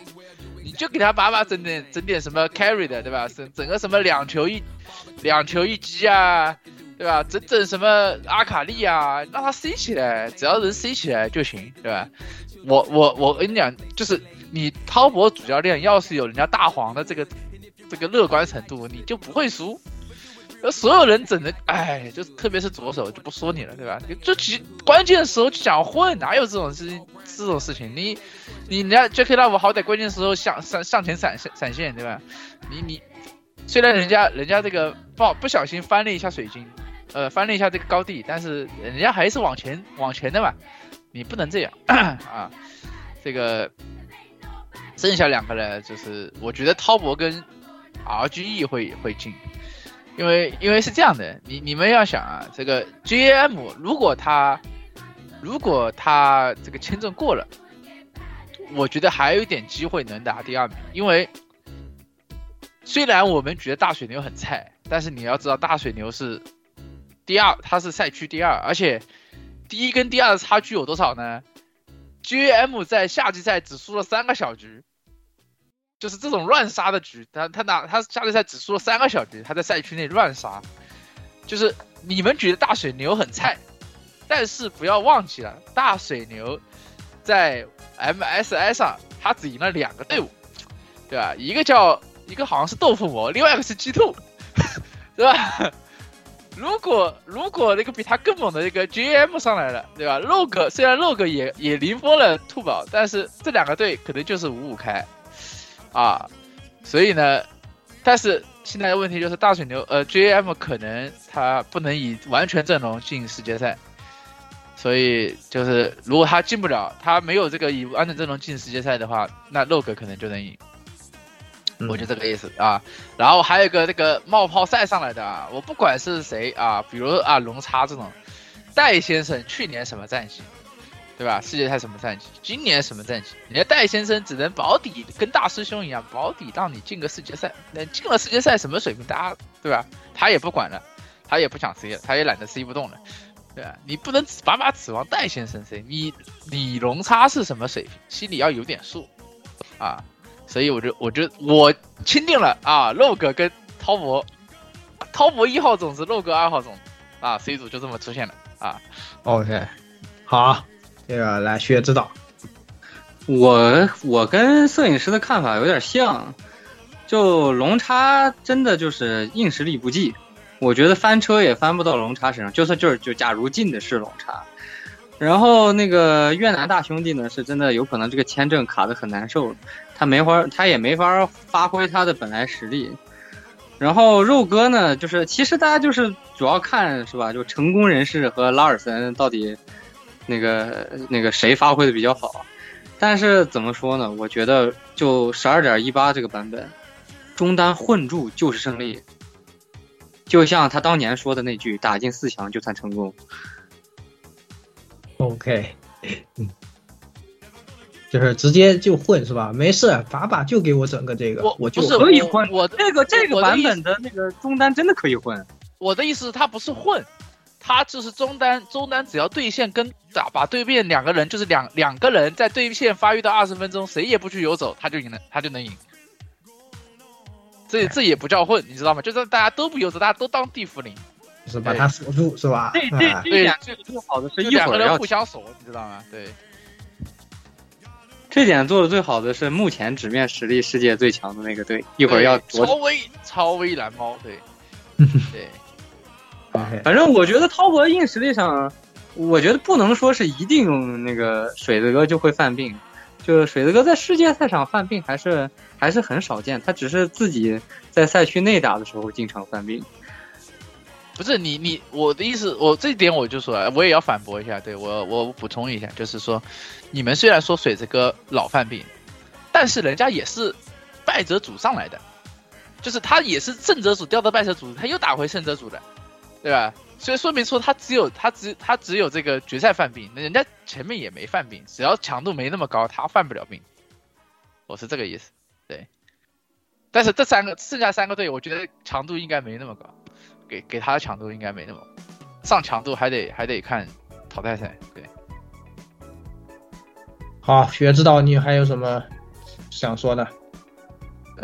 你就给他把把整点整点什么 carry 的，对吧？整整个什么两球一两球一击啊，对吧？整整什么阿卡丽啊，让他 C 起来，只要能 C 起来就行，对吧？我我我跟你讲，就是你滔博主教练要是有人家大黄的这个这个乐观程度，你就不会输。所有人整的，哎，就特别是左手就不说你了，对吧？就其关键时候就想混，哪有这种事情？这种事情，你你人家 j a c k Love 好歹关键时候向上上前闪闪现，对吧？你你虽然人家人家这个不不小心翻了一下水晶，呃，翻了一下这个高地，但是人家还是往前往前的嘛。你不能这样 [CLEARS THROAT] 啊！这个剩下两个人就是，我觉得滔博跟 RGE 会会进，因为因为是这样的，你你们要想啊，这个 G M 如果他如果他这个签证过了，我觉得还有一点机会能打第二名，因为虽然我们觉得大水牛很菜，但是你要知道大水牛是第二，他是赛区第二，而且。第一跟第二的差距有多少呢？GM 在夏季赛只输了三个小局，就是这种乱杀的局，他他拿他夏季赛只输了三个小局，他在赛区内乱杀，就是你们觉得大水牛很菜，但是不要忘记了，大水牛在 MSI 上他只赢了两个队伍，对吧？一个叫一个好像是豆腐魔，另外一个是鸡兔，对吧？如果如果那个比他更猛的那个 GM 上来了，对吧？Log 虽然 Log 也也零封了兔宝，但是这两个队可能就是五五开，啊，所以呢，但是现在的问题就是大水牛呃 GM 可能他不能以完全阵容进世界赛，所以就是如果他进不了，他没有这个以完整阵容进世界赛的话，那 Log 可能就能赢。我就这个意思啊，然后还有一个那个冒泡赛上来的啊，我不管是谁啊，比如啊龙叉这种，戴先生去年什么战绩，对吧？世界赛什么战绩？今年什么战绩？人家戴先生只能保底，跟大师兄一样保底，让你进个世界赛。那进了世界赛什么水平？大家对吧？他也不管了，他也不想 C 了，他也懒得 C 不动了，对吧？你不能把把指望戴先生 C，你你龙叉是什么水平？心里要有点数啊。所以我就我就我钦定了啊，log 跟滔博，滔博一号种子，log 二号种子啊，C 组就这么出现了啊。OK，好，这个来学指导。我我跟摄影师的看法有点像，就龙叉真的就是硬实力不济，我觉得翻车也翻不到龙叉身上，就算就是就假如进的是龙叉，然后那个越南大兄弟呢，是真的有可能这个签证卡的很难受。他没法，他也没法发挥他的本来实力。然后肉哥呢，就是其实大家就是主要看是吧？就成功人士和拉尔森到底那个那个谁发挥的比较好。但是怎么说呢？我觉得就十二点一八这个版本，中单混住就是胜利。就像他当年说的那句：“打进四强就算成功。” OK，[LAUGHS] 嗯，就是直接就混是吧？没事，把把就给我整个这个，我我就可以混。我这个这个版本的那个中单真的可以混。我的意思，他不是混，他就是中单，中单只要对线跟打，把对面两个人就是两两个人在对线发育到二十分钟，谁也不去游走，他就赢了，他就能赢。这这也不叫混，你知道吗？就是大家都不游走，大家都当地茯苓，是把他锁住，是吧？这这这点最最好的是一会儿人互相锁，你知道吗？对。这点做的最好的是目前纸面实力世界最强的那个队，一会儿要超威超威蓝猫，对 [LAUGHS] 对。[LAUGHS] 反正我觉得滔博硬实力上，我觉得不能说是一定那个水子哥就会犯病，就是水子哥在世界赛场犯病还是还是很少见，他只是自己在赛区内打的时候经常犯病。不是你你我的意思，我这一点我就说，我也要反驳一下，对我我补充一下，就是说，你们虽然说水子哥老犯病，但是人家也是败者组上来的，就是他也是胜者组掉到败者组，他又打回胜者组的。对吧？所以说明说他只有他只他只有这个决赛犯病，那人家前面也没犯病，只要强度没那么高，他犯不了病。我是这个意思，对。但是这三个剩下三个队，我觉得强度应该没那么高，给给他的强度应该没那么上强度还得还得看淘汰赛。对。好，学指导你还有什么想说的？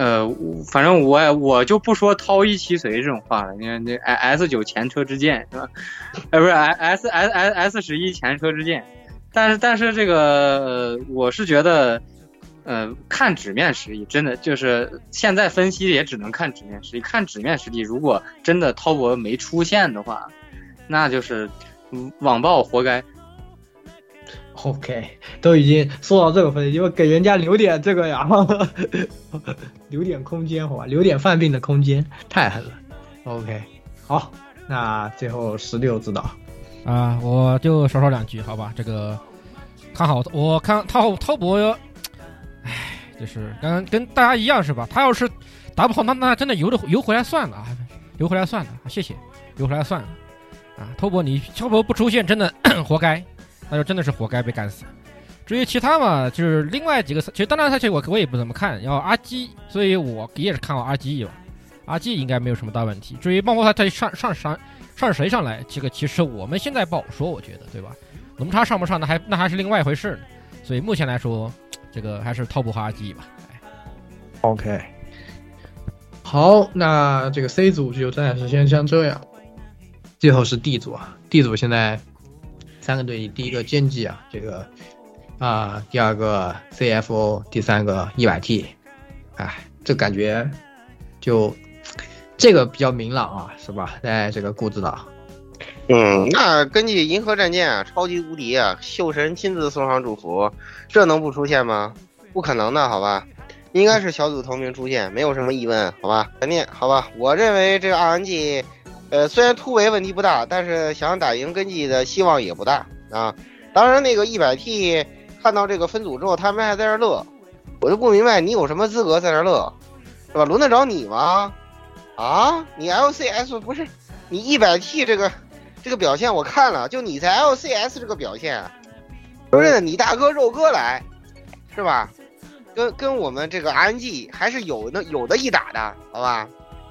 呃，反正我我就不说掏一七随这种话了。你看这 S 九前车之鉴是吧？哎，不是 S S S S 十一前车之鉴。但是但是这个我是觉得，呃，看纸面实力真的就是现在分析也只能看纸面实力。看纸面实力，如果真的滔博没出现的话，那就是网暴活该。OK，都已经说到这个份上，就给人家留点这个呀，[LAUGHS] 留点空间好吧，留点犯病的空间，太狠了。OK，好，那最后十六指导啊，我就少说两句好吧。这个看好我看滔滔博，唉，就是跟跟大家一样是吧？他要是打不好，那那真的游的游回来算了啊，游回来算了，谢谢，游回来算了啊。涛博你涛博不出现，真的 [COUGHS] 活该。那就真的是活该被干死。至于其他嘛，就是另外几个，其实当然赛区我我也不怎么看，然后阿基，所以我也是看好阿基吧。阿基应该没有什么大问题。至于孟获他他上上上上谁上来，这个其实我们现在不好说，我觉得对吧？龙叉上不上，那还那还是另外一回事呢。所以目前来说，这个还是 top 和阿基吧。OK，好，那这个 C 组就暂时先像这样。最后是 D 组啊，D 组现在。三个队，第一个歼击啊，这个啊，第二个 CFO，第三个一百 T，哎，这感觉就这个比较明朗啊，是吧？在这个固执岛，嗯，那根据银河战舰，超级无敌啊，秀神亲自送上祝福，这能不出现吗？不可能的，好吧？应该是小组头名出现，没有什么疑问，好吧？肯定，好吧？我认为这个 RNG。呃，虽然突围问题不大，但是想打赢根基的希望也不大啊。当然，那个一百 T 看到这个分组之后，他们还在那乐，我就不明白你有什么资格在那乐，是吧？轮得着你吗？啊，你 LCS 不是你一百 T 这个这个表现我看了，就你在 LCS 这个表现，说真的，你大哥肉哥来，是吧？跟跟我们这个 RNG 还是有的有的一打的，好吧？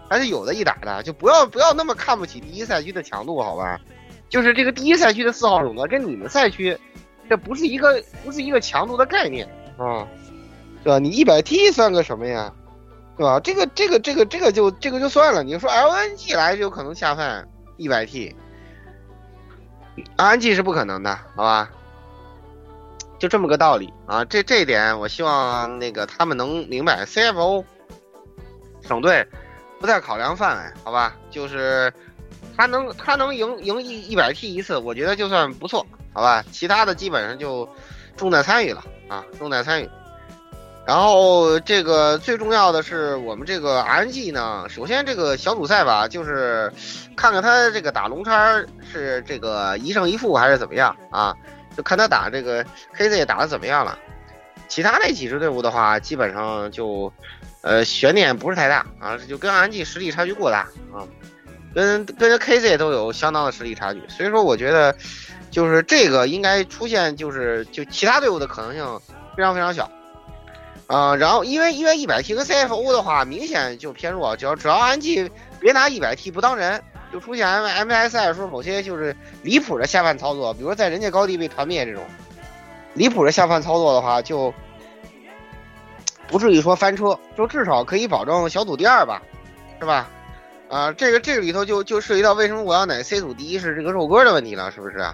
还是有的一打的，就不要不要那么看不起第一赛区的强度，好吧？就是这个第一赛区的四号种子跟你们赛区，这不是一个不是一个强度的概念啊，对吧？你一百 T 算个什么呀，对吧？这个这个这个这个就这个就算了。你说 LNG 来就有可能下饭一百 T，RNG 是不可能的，好吧？就这么个道理啊。这这一点我希望那个他们能明白，CFO 省队。不在考量范围，好吧，就是他能他能赢赢一一百 T 一次，我觉得就算不错，好吧，其他的基本上就重在参与了啊，重在参与。然后这个最重要的是我们这个 RNG 呢，首先这个小组赛吧，就是看看他这个打龙叉是这个一胜一负还是怎么样啊，就看他打这个 KZ 打的怎么样了。其他那几支队伍的话，基本上就。呃，悬念不是太大啊，就跟 RNG 实力差距过大啊，跟跟 KZ 都有相当的实力差距。所以说，我觉得就是这个应该出现，就是就其他队伍的可能性非常非常小。啊，然后因为因为一百 T 和 CFO 的话，明显就偏弱。只要只要 RNG 别拿一百 T 不当人，就出现 M M S I 说某些就是离谱的下饭操作，比如说在人家高地被团灭这种离谱的下饭操作的话，就不至于说翻车，就至少可以保证小组第二吧，是吧？啊，这个这个里头就就涉及到为什么我要奶 C 组第一是这个肉鸽的问题了，是不是？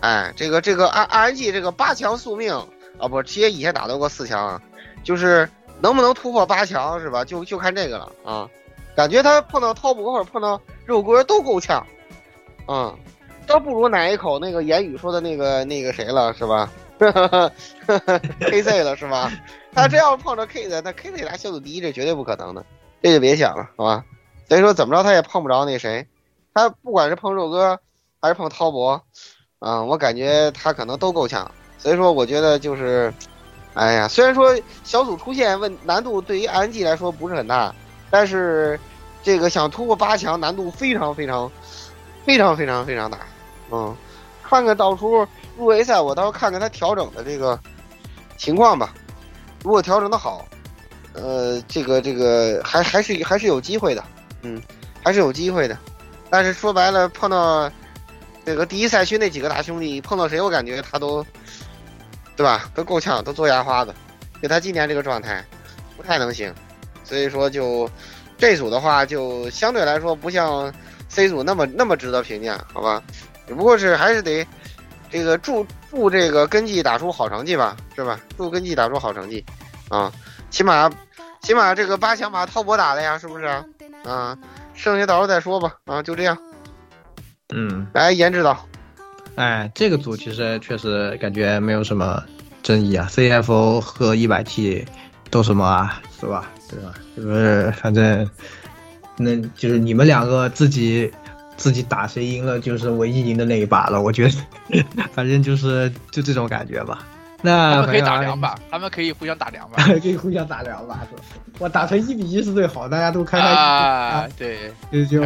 哎，这个这个 R R N G 这个八强宿命啊，不，其实以前打到过四强啊。就是能不能突破八强是吧？就就看这个了啊！感觉他碰到滔博或者碰到肉鸽都够呛，嗯，都不如奶一口那个言语说的那个那个谁了是吧？K Z 了是吧？[LAUGHS] 他真要碰着 K 的那 K Z 拿小组第一这绝对不可能的，这就别想了，好吧？所以说怎么着他也碰不着那谁，他不管是碰肉哥还是碰滔博，啊，我感觉他可能都够呛。所以说我觉得就是。哎呀，虽然说小组出现问难度对于 RNG 来说不是很大，但是这个想突破八强难度非常非常非常非常非常大。嗯，看看到时候入围赛，我到时候看看他调整的这个情况吧。如果调整的好，呃，这个这个还还是还是有机会的。嗯，还是有机会的。但是说白了，碰到这个第一赛区那几个大兄弟，碰到谁我感觉他都。对吧？都够呛，都做牙花子，就他今年这个状态，不太能行。所以说，就这组的话，就相对来说不像 C 组那么那么值得评价，好吧？只不过是还是得这个祝祝这个根基打出好成绩吧，是吧？祝根基打出好成绩啊！起码起码这个八强把滔博打了呀，是不是？啊，剩下到时候再说吧。啊，就这样。嗯，来颜指导。哎，这个组其实确实感觉没有什么争议啊，CFO 和一百 T 都什么啊，是吧？对吧？就是反正，那就是你们两个自己自己打谁赢了，就是唯一赢的那一把了。我觉得，[LAUGHS] 反正就是就这种感觉吧。那他们可以打两把，他们可以互相打两把，[LAUGHS] 可以互相打两把，是吧？我打成一比一是最好，大家都开开心心啊！对，就就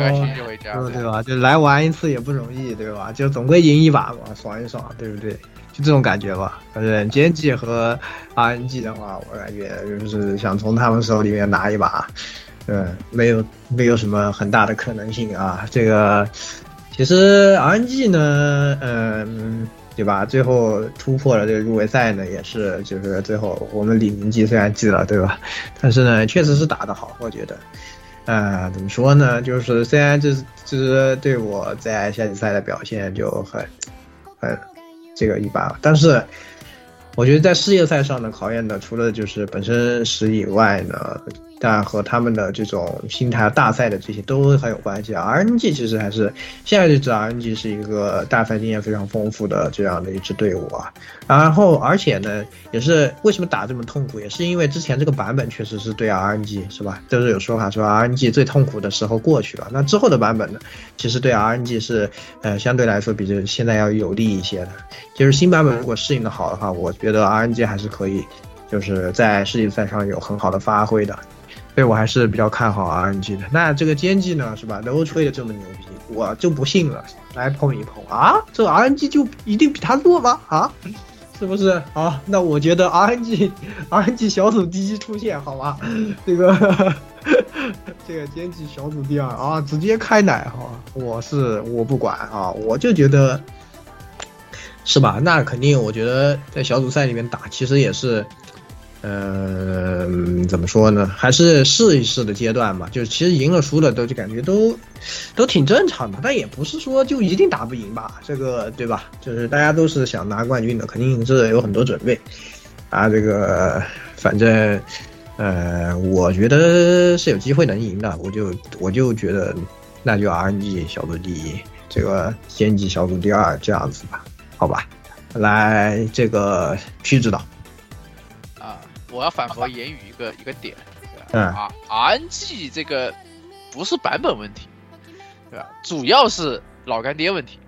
对吧？就来玩一次也不容易，对吧？就总归赢一把嘛，爽一爽，对不对？就这种感觉吧。反正 GNG 和 RNG 的话，我感觉就是想从他们手里面拿一把，嗯，没有没有什么很大的可能性啊。这个其实 RNG 呢，嗯。对吧？最后突破了这个入围赛呢，也是就是最后我们李明基虽然记了，对吧？但是呢，确实是打得好，我觉得。呃，怎么说呢？就是虽然这这支队伍在夏季赛的表现就很很这个一般，但是我觉得在世界赛上呢，考验的除了就是本身实以外呢。但和他们的这种心态、大赛的这些都很有关系啊。RNG 其实还是现在这支 RNG 是一个大赛经验非常丰富的这样的一支队伍啊。然后，而且呢，也是为什么打这么痛苦，也是因为之前这个版本确实是对 RNG 是吧？都是有说法说 RNG 最痛苦的时候过去了。那之后的版本呢，其实对 RNG 是呃相对来说比这现在要有利一些的。就是新版本如果适应的好的话，我觉得 RNG 还是可以，就是在世界赛上有很好的发挥的。所以我还是比较看好 RNG 的。那这个奸计呢，是吧？都吹的这么牛逼，我就不信了。来碰一碰啊，这 RNG 就一定比他弱吗？啊，是不是？好，那我觉得 RNG，RNG [LAUGHS] 小组第一出现，好吧？这个 [LAUGHS] 这个奸计小组第二啊，直接开奶哈！我是我不管啊，我就觉得是吧？那肯定，我觉得在小组赛里面打，其实也是。呃，怎么说呢？还是试一试的阶段吧。就是其实赢了输了都就感觉都都挺正常的，但也不是说就一定打不赢吧。这个对吧？就是大家都是想拿冠军的，肯定是有很多准备啊。这个反正呃，我觉得是有机会能赢的。我就我就觉得那就 RNG 小组第一，这个先级小组第二这样子吧，好吧？来，这个区指导。我要反驳言语一个一个点，对吧啊，RNG 这个不是版本问题，对吧？主要是老干爹问题。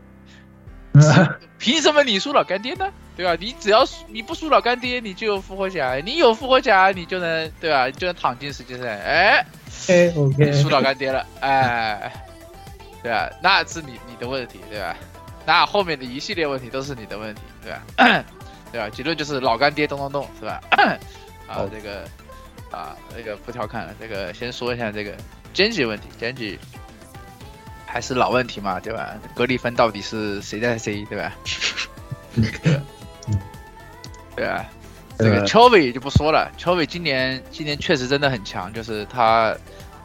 凭什么你输老干爹呢？对吧？你只要你不输老干爹，你就有复活甲，你有复活甲，你就能对吧？你就能躺进世界赛。哎，哎，OK，输老干爹了，哎，对吧？那是你你的问题，对吧？那后面的一系列问题都是你的问题，对吧？对吧？结论就是老干爹咚咚咚，是吧？啊，这个啊，那个不调侃了，这个先说一下这个 Genji 问题，Genji 还是老问题嘛，对吧？格里芬到底是谁在 C，对吧？对啊，这个 Chovy 就不说了，Chovy 今年今年确实真的很强，就是他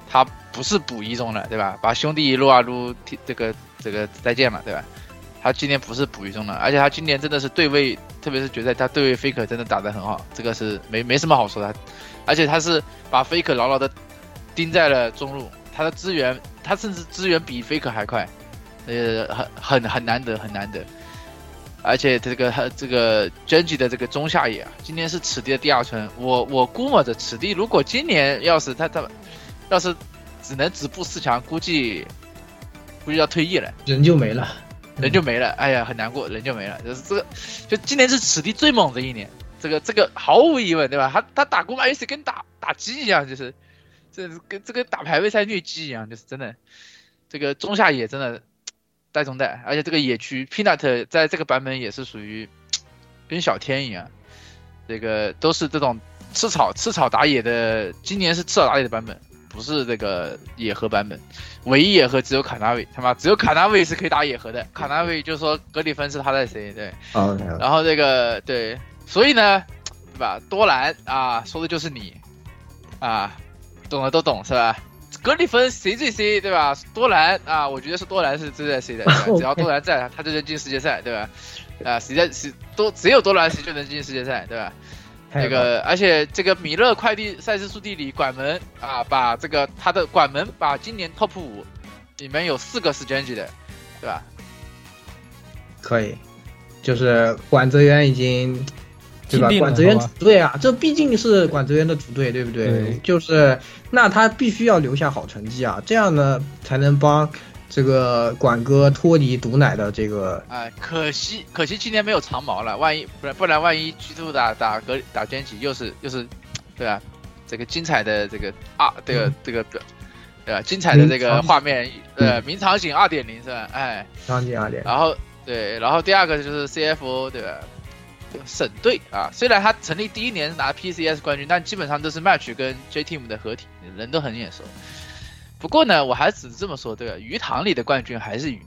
他不是补一中了，对吧？把兄弟撸啊撸，这个这个再见了，对吧？他今年不是补一中了，而且他今年真的是对位，特别是决赛，他对位 Faker 真的打得很好，这个是没没什么好说的。而且他是把 Faker 牢牢的盯在了中路，他的资源，他甚至资源比 Faker 还快，呃，很很很难得，很难得。而且这个这个 Genji 的这个中下野啊，今年是此地的第二春，我我估摸着此地如果今年要是他他要是只能止步四强，估计估计要退役了，人就没了。人就没了，哎呀，很难过，人就没了。就是这个，就今年是此地最猛的一年，这个这个毫无疑问，对吧？他他打古马游戏跟打打鸡一样，就是这跟这个打排位赛虐鸡一样，就是真的。这个中下野真的带中带，而且这个野区 Peanut 在这个版本也是属于跟小天一样，这个都是这种吃草吃草打野的，今年是吃草打野的版本。不是这个野核版本，唯一野核只有卡纳维，他妈只有卡纳维是可以打野核的。卡纳维就说格里芬是他在谁对，然后这个对，所以呢，对吧？多兰啊，说的就是你啊，懂的都懂是吧？格里芬谁最 C 对吧？多兰啊，我觉得是多兰是最在 C 的，[LAUGHS] 只要多兰在，他就能进世界赛对吧？啊，谁在谁多只有多兰谁就能进世界赛对吧？那个，而且这个米勒快递赛事速递里管门啊，把这个他的管门把今年 top 五里面有四个是 Genji 的，对吧？可以，就是管泽元已经对吧？管泽元主队啊，这毕竟是管泽元的主队，对不对？就是那他必须要留下好成绩啊，这样呢才能帮。这个管哥脱离毒奶的这个，哎，可惜可惜今年没有长矛了，万一不然不然万一 G two 打打格打歼击又是又是，对吧？这个精彩的这个啊，这个这个对吧？精彩的这个画面，呃，名场景二点零是吧？哎，场景二点。然后对，然后第二个就是 CFO 对吧？省队啊，虽然他成立第一年拿 PCS 冠军，但基本上都是 Match 跟 J Team 的合体，人都很眼熟。不过呢，我还只是这么说，对吧？鱼塘里的冠军还是鱼，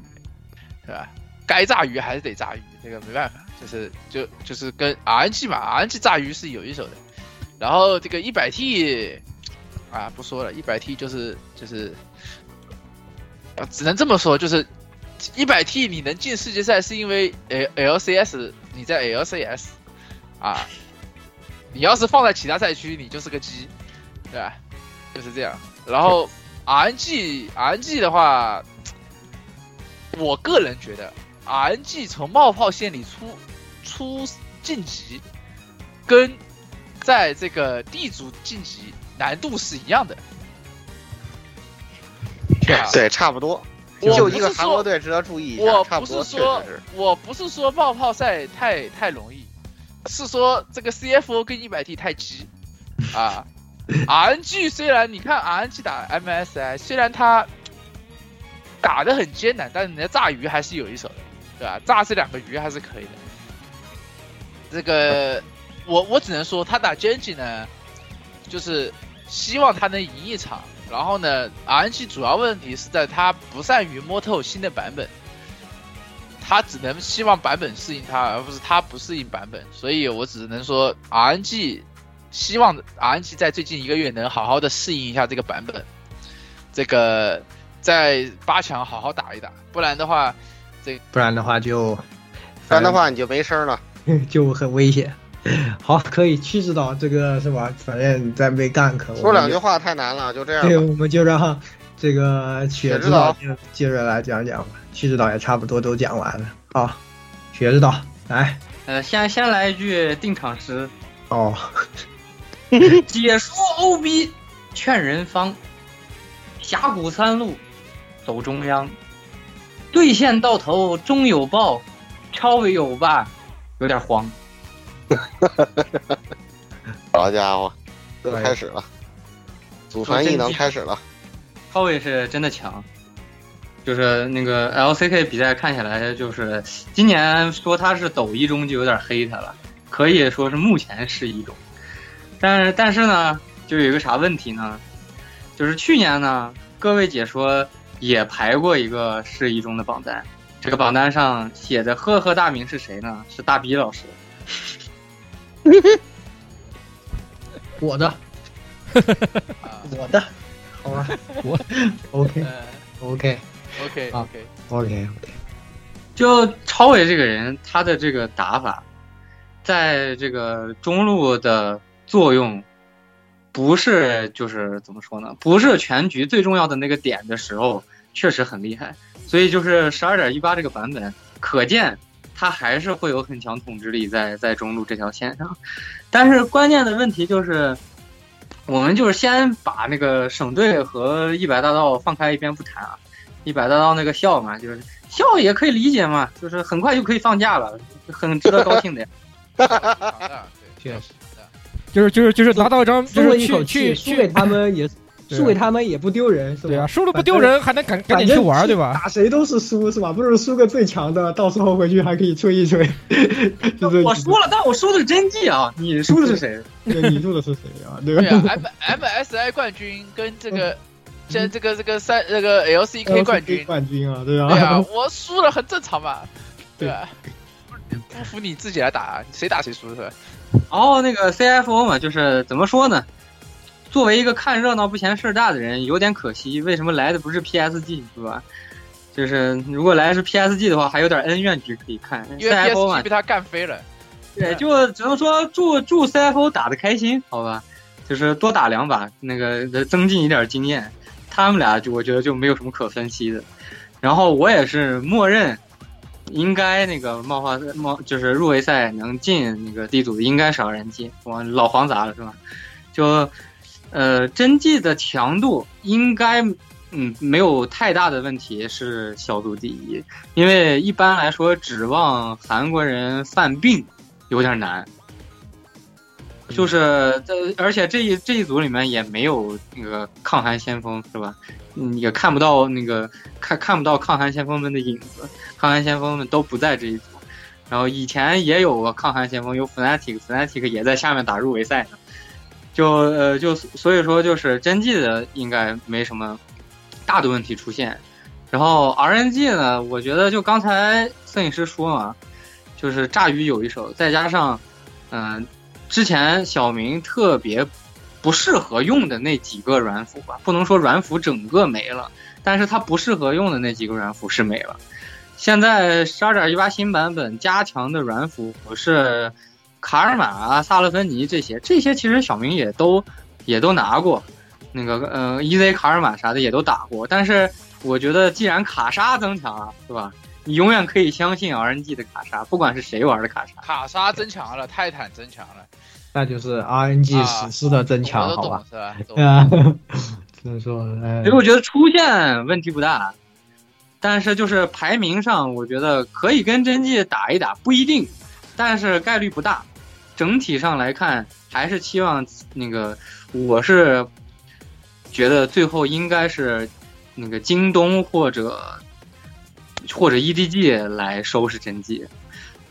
对吧？该炸鱼还是得炸鱼，这个没办法，就是就就是跟 RNG 嘛，RNG 炸鱼是有一手的。然后这个一百 T 啊，不说了，一百 T 就是就是，只能这么说，就是一百 T 你能进世界赛是因为 L LCS 你在 LCS 啊，你要是放在其他赛区，你就是个鸡，对吧？就是这样，然后。RNG RNG 的话，我个人觉得 RNG 从冒泡线里出出晋级，跟在这个地主晋级难度是一样的。对，差不多。就一个韩国队值得注意一下。我不是说，我不是说冒泡赛太太容易，是说这个 CFO 跟一百 T 太急 [LAUGHS] 啊。RNG 虽然你看 RNG 打 MSI，虽然他打的很艰难，但是人家炸鱼还是有一手的，对吧？炸这两个鱼还是可以的。这个我我只能说他打 Genji 呢，就是希望他能赢一场。然后呢，RNG 主要问题是在他不善于摸透新的版本，他只能希望版本适应他，而不是他不适应版本。所以我只能说 RNG。希望 RNG 在最近一个月能好好的适应一下这个版本，这个在八强好好打一打，不然的话，这不然的话就，不然的话你就没声了，[LAUGHS] 就很危险。[LAUGHS] 好，可以，区指导这个是吧？反正在没 gank，说两句话太难了，就这样。对，我们就让这个雪指导接着来讲讲吧。区指导也差不多都讲完了，好，雪指导来，呃，先先来一句定场诗哦。[LAUGHS] 解说 OB 劝人方，峡谷三路走中央，对线到头终有报，超为有吧，有点慌。[LAUGHS] 好家伙，都开始了，祖传异能开始了。超伟是真的强，就是那个 LCK 比赛看起来，就是今年说他是抖一中就有点黑他了，可以说是目前是一中，但是但是呢，就有一个啥问题呢？就是去年呢，各位解说也排过一个市一中的榜单，这个榜单上写的赫赫大名是谁呢？是大 B 老师。[LAUGHS] 我的，我的，好吧，[LAUGHS] 我。OK，OK。OK OK OK OK，就超伟这个人，他的这个打法，在这个中路的作用，不是就是怎么说呢？不是全局最重要的那个点的时候，确实很厉害。所以就是十二点一八这个版本，可见它还是会有很强统治力在在中路这条线上。但是关键的问题就是，我们就是先把那个省队和一百大道放开一边不谈啊。一百大道那个笑嘛，就是笑也可以理解嘛，就是很快就可以放假了，很值得高兴的呀。[LAUGHS] 确实，就是就是就是拿到一张，就是去去输给他们也 [LAUGHS] 输给他们也不丢人，是吧？对啊，输了不丢人，还能赶赶紧去玩，对吧？打谁都是输，是吧？不如输个最强的，到时候回去还可以吹一吹。[LAUGHS] 我输了，但我输的是真迹啊！你输的是谁？[LAUGHS] 你输的是谁啊？对啊，M M S I 冠军跟这个。现这个这个三那个 L C K 冠军冠军啊，对啊，对啊，我输了很正常嘛，对吧？不服你自己来打，谁打谁输是吧？然后那个 C F O 嘛，就是怎么说呢？作为一个看热闹不嫌事儿大的人，有点可惜，为什么来的不是 P S G 是吧？就是如果来的是 P S G 的话，还有点恩怨局可以看。因为 P S G 被他干飞了，对，就只能说祝祝 C F O 打的开心，好吧？就是多打两把，那个增进一点经验。他们俩就我觉得就没有什么可分析的，然后我也是默认，应该那个冒花冒就是入围赛能进那个 D 组的应该是 RNG，我老黄砸了是吧？就呃真迹的强度应该嗯没有太大的问题是小组第一，因为一般来说指望韩国人犯病有点难。就是在，而且这一这一组里面也没有那个抗韩先锋，是吧？嗯，也看不到那个看看不到抗寒先锋们的影子，抗寒先锋们都不在这一组。然后以前也有个抗寒先锋，有 Fnatic，Fnatic 也在下面打入围赛呢。就呃就所以说就是真迹的应该没什么大的问题出现。然后 RNG 呢，我觉得就刚才摄影师说嘛，就是炸鱼有一手，再加上嗯。之前小明特别不适合用的那几个软辅吧，不能说软辅整个没了，但是它不适合用的那几个软辅是没了。现在十二点一八新版本加强的软辅是卡尔玛啊、萨勒芬尼这些，这些其实小明也都也都拿过，那个呃 EZ 卡尔玛啥的也都打过。但是我觉得既然卡莎增强了，是吧？你永远可以相信 RNG 的卡莎，不管是谁玩的卡莎。卡莎增强了，泰坦增强了。那就是 RNG 史诗的增强，好吧？是吧？[LAUGHS] 啊，只能说，其实我觉得出现问题不大，但是就是排名上，我觉得可以跟真迹打一打，不一定，但是概率不大。整体上来看，还是期望那个，我是觉得最后应该是那个京东或者或者 EDG 来收拾真迹。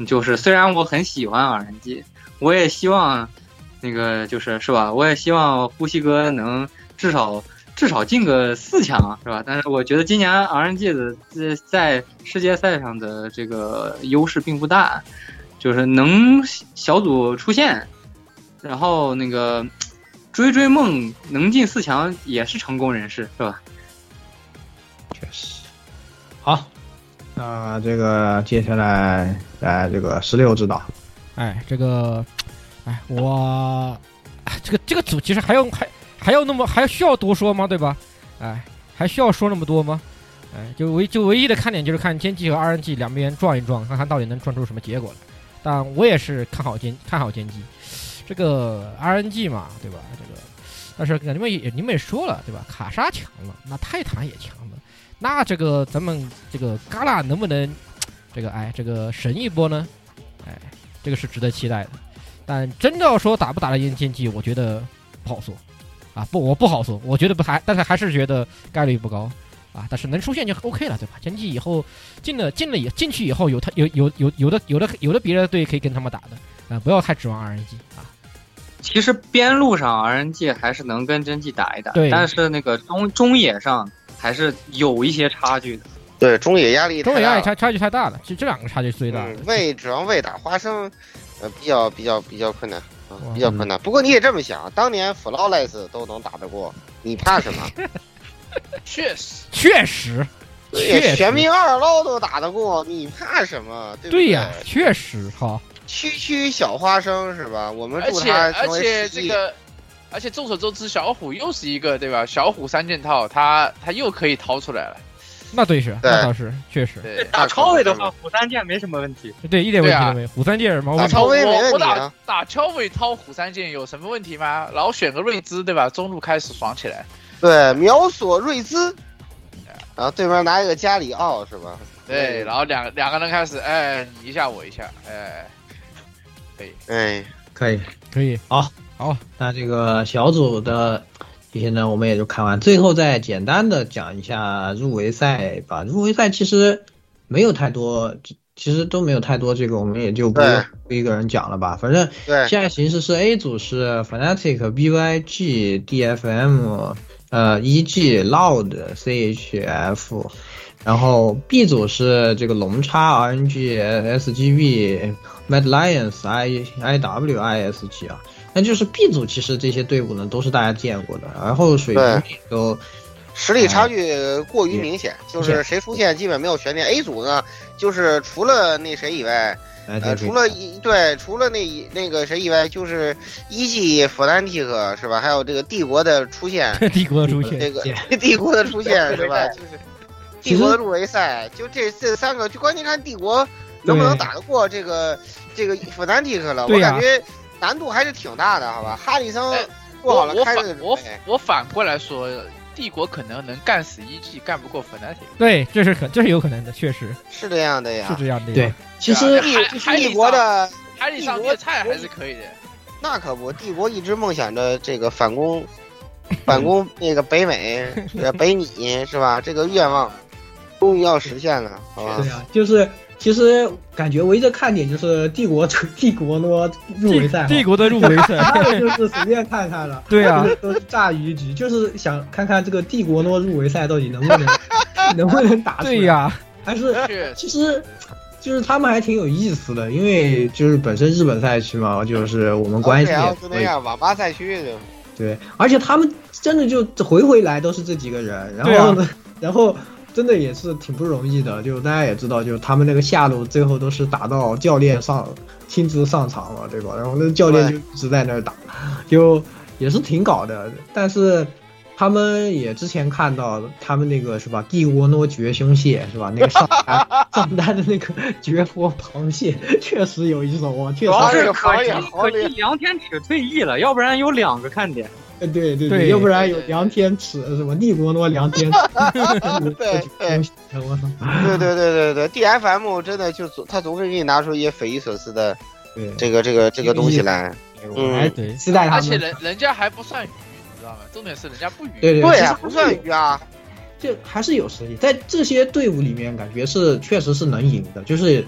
就是虽然我很喜欢 RNG。我也希望，那个就是是吧？我也希望呼吸哥能至少至少进个四强，是吧？但是我觉得今年 RNG 的在在世界赛上的这个优势并不大，就是能小组出线，然后那个追追梦能进四强也是成功人士，是吧？确实。好，那这个接下来来这个十六指导。哎，这个，哎，我，这个这个组其实还要还还要那么还需要多说吗？对吧？哎，还需要说那么多吗？哎，就唯就唯一的看点就是看歼击和 RNG 两边撞一撞，看看到底能撞出什么结果来。但我也是看好歼看好歼击，这个 RNG 嘛，对吧？这个，但是你们也你们也说了，对吧？卡莎强了，那泰坦也强了，那这个咱们这个嘎啦能不能这个哎这个神一波呢？哎。这个是值得期待的，但真的要说打不打得赢剑姬，我觉得不好说，啊不，我不好说，我觉得不还，但是还是觉得概率不高，啊，但是能出现就 OK 了，对吧？前期以后进了进了以进去以后有他有有有有的有的有的别的队可以跟他们打的啊，不要太指望 RNG 啊。其实边路上 RNG 还是能跟真纪打一打，对，但是那个中中野上还是有一些差距的。对，中野压力中野压力差差距太大了，其实这两个差距最大。为指望为打花生，呃，比较比较比较困难啊，比较困难。不过你也这么想，当年 Flawless 都能打得过，你怕什么？[LAUGHS] 确实，确实，对，玄冥二捞都打得过，你怕什么？对对呀，确实哈。区区小花生是吧？我们祝他而且这个，而且众所周知，小虎又是一个对吧？小虎三件套，他他又可以掏出来了。那对是，那倒是确实。对打超伟的话，虎三剑没什么问题。对，一点问题都没有。虎三剑毛打超伟没问题啊。打超伟掏虎三剑有什么问题吗？然后选个瑞兹对吧？中路开始爽起来。对，秒锁瑞兹，然后对面拿一个加里奥是吧？对，然后两两个人开始，哎，你一下我一下，哎。可以，哎，可以，可以，好，好，那这个小组的这些呢，我们也就看完，最后再简单的讲一下入围赛吧。入围赛其实没有太多，其实都没有太多，这个我们也就不用一个人讲了吧。反正现在形式是 A 组是 Fnatic、BYG、DFM、呃 EG、Loud、CHF。然后 B 组是这个龙叉 RNG SGB Mad Lions I I W I S G 啊，那就是 B 组其实这些队伍呢都是大家见过的，然后水平都实力差距过于明显，就是谁出现基本没有悬念。A 组呢，就是除了那谁以外，呃，除了一对除了那那个谁以外，就是一季弗兰蒂克是吧？还有这个帝国的出现，[LAUGHS] 帝国的出现，这个帝国的出现是吧？就是。帝国的入围赛就这这三个，就关键看帝国能不能打得过这个这个弗兰蒂克了。我感觉难度还是挺大的，好吧？哈里森过好了开个我我反过来说，帝国可能能干死一季，干不过 Fnatic。对，这是可这是有可能的，确实是这样的呀，是这样的。对，其实帝国的海里上粤菜还是可以的。那可不，帝国一直梦想着这个反攻反攻 [LAUGHS] 那个北美北你是吧？这个愿望。终于要实现了，好吧？对呀，就是其实感觉唯一的看点就是帝国帝国诺入围赛，[LAUGHS] 帝国的入围赛，[LAUGHS] 就是随便看看了。[LAUGHS] 对啊，都是炸鱼局，就是想看看这个帝国诺入围赛到底能不能能不能打出来。对呀，还是其实就是他们还挺有意思的，因为就是本身日本赛区嘛，就是我们关系也那样，网吧赛区的。对，而且他们真的就回回来都是这几个人，然后呢，然后。真的也是挺不容易的，就大家也知道，就他们那个下路最后都是打到教练上亲自上场了，对吧？然后那教练就一直在那儿打，就也是挺搞的。但是他们也之前看到他们那个是吧，帝国诺绝凶蟹是吧？那个上单上单的那个绝活螃蟹确实有一手啊，确实是可以。可惜梁天尺退役了，要不然有两个看点。对对对，要不然有梁天尺什么帝国诺梁天尺，[LAUGHS] 对对，[LAUGHS] 我操，对对对对对，DFM 真的就总他总是给你拿出一些匪夷所思的，这个这个这个东西来，嗯，期待他而且人人家还不算鱼，你知道吗？重点是人家不鱼，对对啊，不算鱼啊，这还是有实力，在这些队伍里面，感觉是确实是能赢的，就是。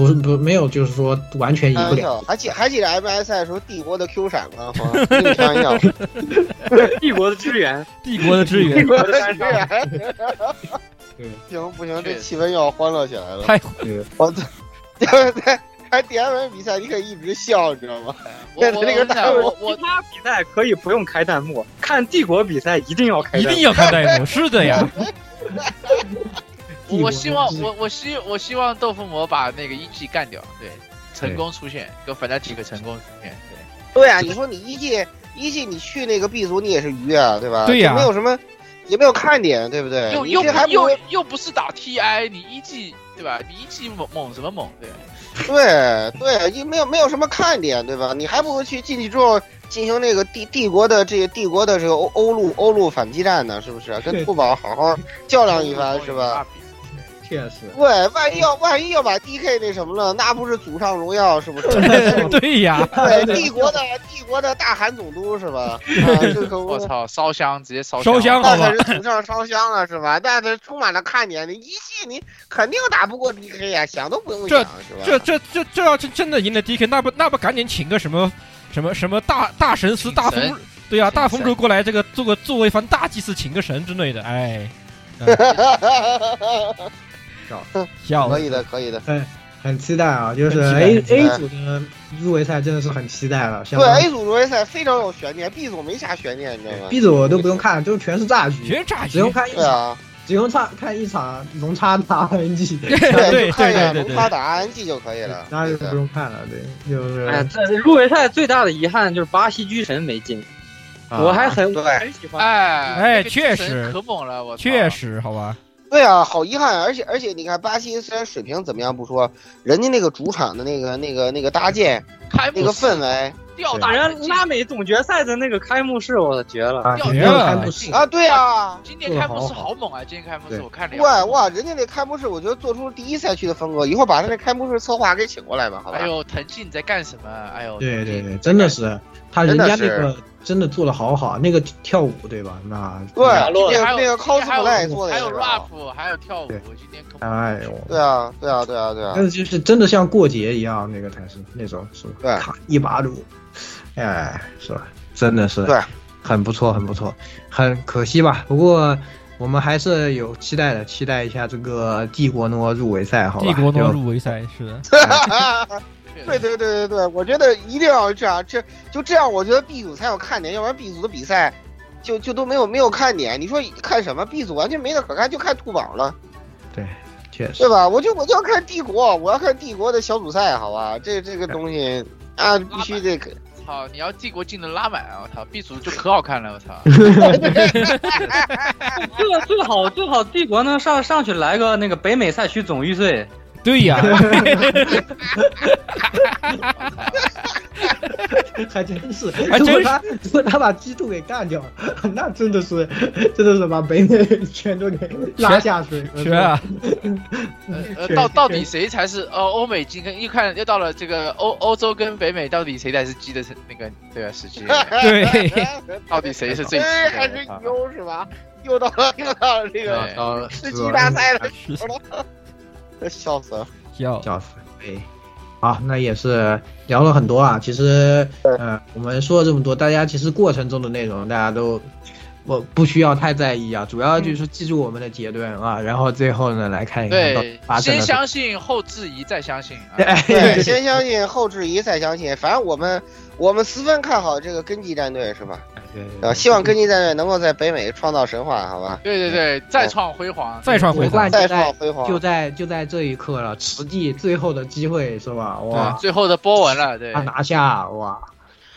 不是不没有，就是说完全赢不了。还记还记得 M S 赛时候帝国的 Q 闪吗？开玩笑，[LAUGHS] 帝国的支援，[LAUGHS] 帝国的支援，帝国的支援。[LAUGHS] 对，行不行？这气氛要欢乐起来了。太我在在看 D M 比赛，你可以一直笑，你知道吗？我那个弹幕，其他比赛可以不用开弹幕，看帝国比赛一定要开，一定要开弹幕，是的呀。我希望我我希我希望豆腐魔把那个一季干掉，对，成功出现，跟反正几个成功出现，对。对啊，你说你一季一季你去那个 B 组你也是鱼啊，对吧？对呀。没有什么，也没有看点，对不对？又又又又不是打 TI，你一季对吧？你一季猛猛什么猛？对。对对，你没有没有什么看点，对吧？你还不如去进去之后进行那个帝帝国的这个帝国的这个欧欧陆欧陆反击战呢，是不是？跟兔宝好好较量一番，是吧？[LAUGHS] 确实。对，万一要万一要把 D K 那什么了，那不是祖上荣耀是不是？[LAUGHS] 对呀，对，帝国的帝国的大韩总督是吧？[LAUGHS] 我操，烧香直接烧烧香，那可是祖上烧香了是吧？那这充满了看点，你一系你肯定打不过 D K 呀，想都不用想是吧？这这这这要真真的赢了 D K，那不那不赶紧请个什么什么什么大大神司大风。对呀，大风主过来，这个做个作为一番大祭祀，请个神之类的，哎，[LAUGHS] 笑，可以的，可以的，很很期待啊！就是 A A 组的入围赛真的是很期待了。对 A 组入围赛非常有悬念，B 组没啥悬念，你知道吗？B 组都不用看，就全是炸局，全是炸局，只用看一场，只用差看一场龙叉打 RNG，对 [LAUGHS] 对对对，龙叉打 RNG 就可以了，那就不用看了，对，就是。哎，这入围赛最大的遗憾就是巴西巨神没进。我还很对，很喜欢，哎哎，确实可猛了，我确实，好吧。对啊，好遗憾，而且而且，你看巴西虽然水平怎么样不说，人家那个主场的那个那个那个搭建，那个氛围，吊打人拉美总决赛的那个开幕式，我绝了，绝了开幕式啊！对啊，今年开幕式好猛啊！今年开幕式我看了，哇哇，人家那开幕式，我觉得做出第一赛区的风格，一会儿把他那开幕式策划给请过来吧，好吧？哎呦，腾讯你在干什么？哎呦，对对对，真的是他人家那个。真的做的好好，那个跳舞对吧？那对，那个 cosplay 做的还有 rap，还有跳舞。今天哎呦，对啊，对啊，对啊，对啊。但是就是真的像过节一样，那个才是那种是吧？对，一把撸，哎，是吧？真的是对，很不错，很不错，很可惜吧？不过我们还是有期待的，期待一下这个帝国诺入围赛，好吧？帝国诺入围赛是的。[LAUGHS] 对对对对对，我觉得一定要这样，这就这样，我觉得 B 组才有看点，要不然 B 组的比赛就就都没有没有看点。你说看什么？B 组完全没得可看，就看兔宝了。对，确实。对吧？我就我就要看帝国，我要看帝国的小组赛，好吧？这这个东西啊，必须得。操！你要帝国技能拉满啊！我操，B 组就可好看了！我操。这个最好最好，帝国能上上去来个那个北美赛区总预赛。对呀，[LAUGHS] 还真是，如果他如果他把基兔给干掉，[LAUGHS] 那真的是真的是把北美全都给拉下水。全啊，[LAUGHS] 呃，到到底谁才是呃欧美金？跟又看又到了这个欧欧洲跟北美，到底谁才是鸡的那个对啊时机？对，到底谁是最鸡？还是优是吧？又到了又到了这个吃鸡大赛了。[LAUGHS] 笑死了，笑笑死！哎，好，那也是聊了很多啊。其实，呃，我们说了这么多，大家其实过程中的内容大家都不不需要太在意啊。主要就是记住我们的结论啊，然后最后呢来看一看。对，先相信后质疑再相信。对，先相信后质疑再相信。反正我们我们十分看好这个根基战队，是吧？对，希望根基战队能够在北美创造神话，好吧？对对对，再创辉煌，再创辉煌，再创辉煌，就在就在这一刻了，实际最后的机会是吧？哇，最后的波纹了，对，他拿下，哇，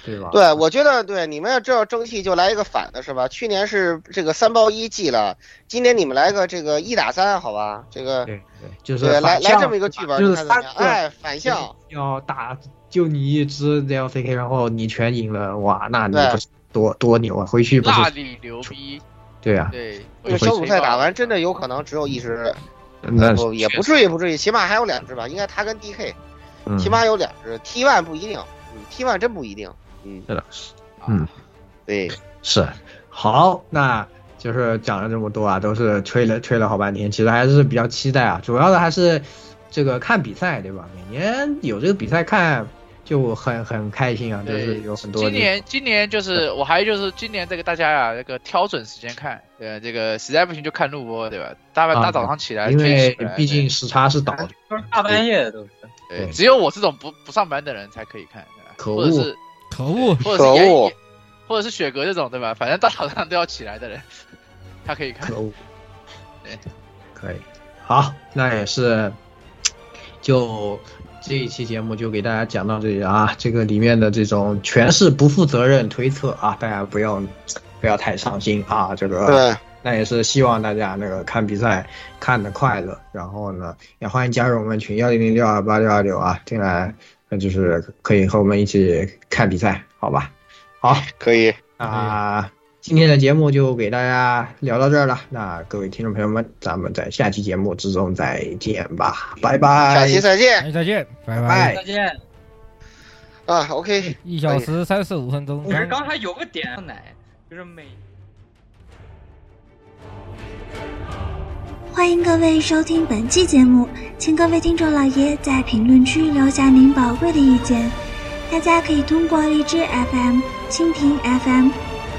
对吧？对，我觉得对，你们要知道争气，就来一个反的是吧？去年是这个三包一记了，今年你们来个这个一打三，好吧？这个对对，就是来来这么一个剧本，就是三哎反向要打就你一支 LCK，然后你全赢了，哇，那你不是。多多牛啊！回去不是大力牛逼，对呀，对，小组赛打完真的有可能只有一支，不也不至于不至于，起码还有两只吧？应该他跟 DK，起码有两只，T one 不一定，T one 真不一定，嗯，是的，嗯，对，是，好，那就是讲了这么多啊，都是吹了吹了好半天，其实还是比较期待啊，主要的还是这个看比赛，对吧？每年有这个比赛看。就很很开心啊，就是有很多。今年今年就是 [LAUGHS] 我还就是今年这个大家呀，这个挑准时间看，对这个实在不行就看录播，对吧？大半大早上起来，因为毕竟时差是倒的，大半夜的都是。对，只有我这种不不上班的人才可以看，可恶，或者是可恶，或者是恶，或者是雪哥这种，对吧？反正大早上都要起来的人，[LAUGHS] 他可以看。可恶，对，可以，好，那也是，就。这一期节目就给大家讲到这里啊，这个里面的这种全是不负责任推测啊，大家不要不要太伤心啊。这个对，那也是希望大家那个看比赛看的快乐，然后呢也欢迎加入我们群幺零零六二八六二六啊，进来那就是可以和我们一起看比赛，好吧？好，可以啊。今天的节目就给大家聊到这儿了。那各位听众朋友们，咱们在下期节目之中再见吧，拜拜。下期再见，再见，拜拜，再见。啊，OK，一小时三十五分钟。其实刚才有个点奶，就是每。欢迎各位收听本期节目，请各位听众老爷在评论区留下您宝贵的意见。大家可以通过荔枝 FM、蜻蜓 FM、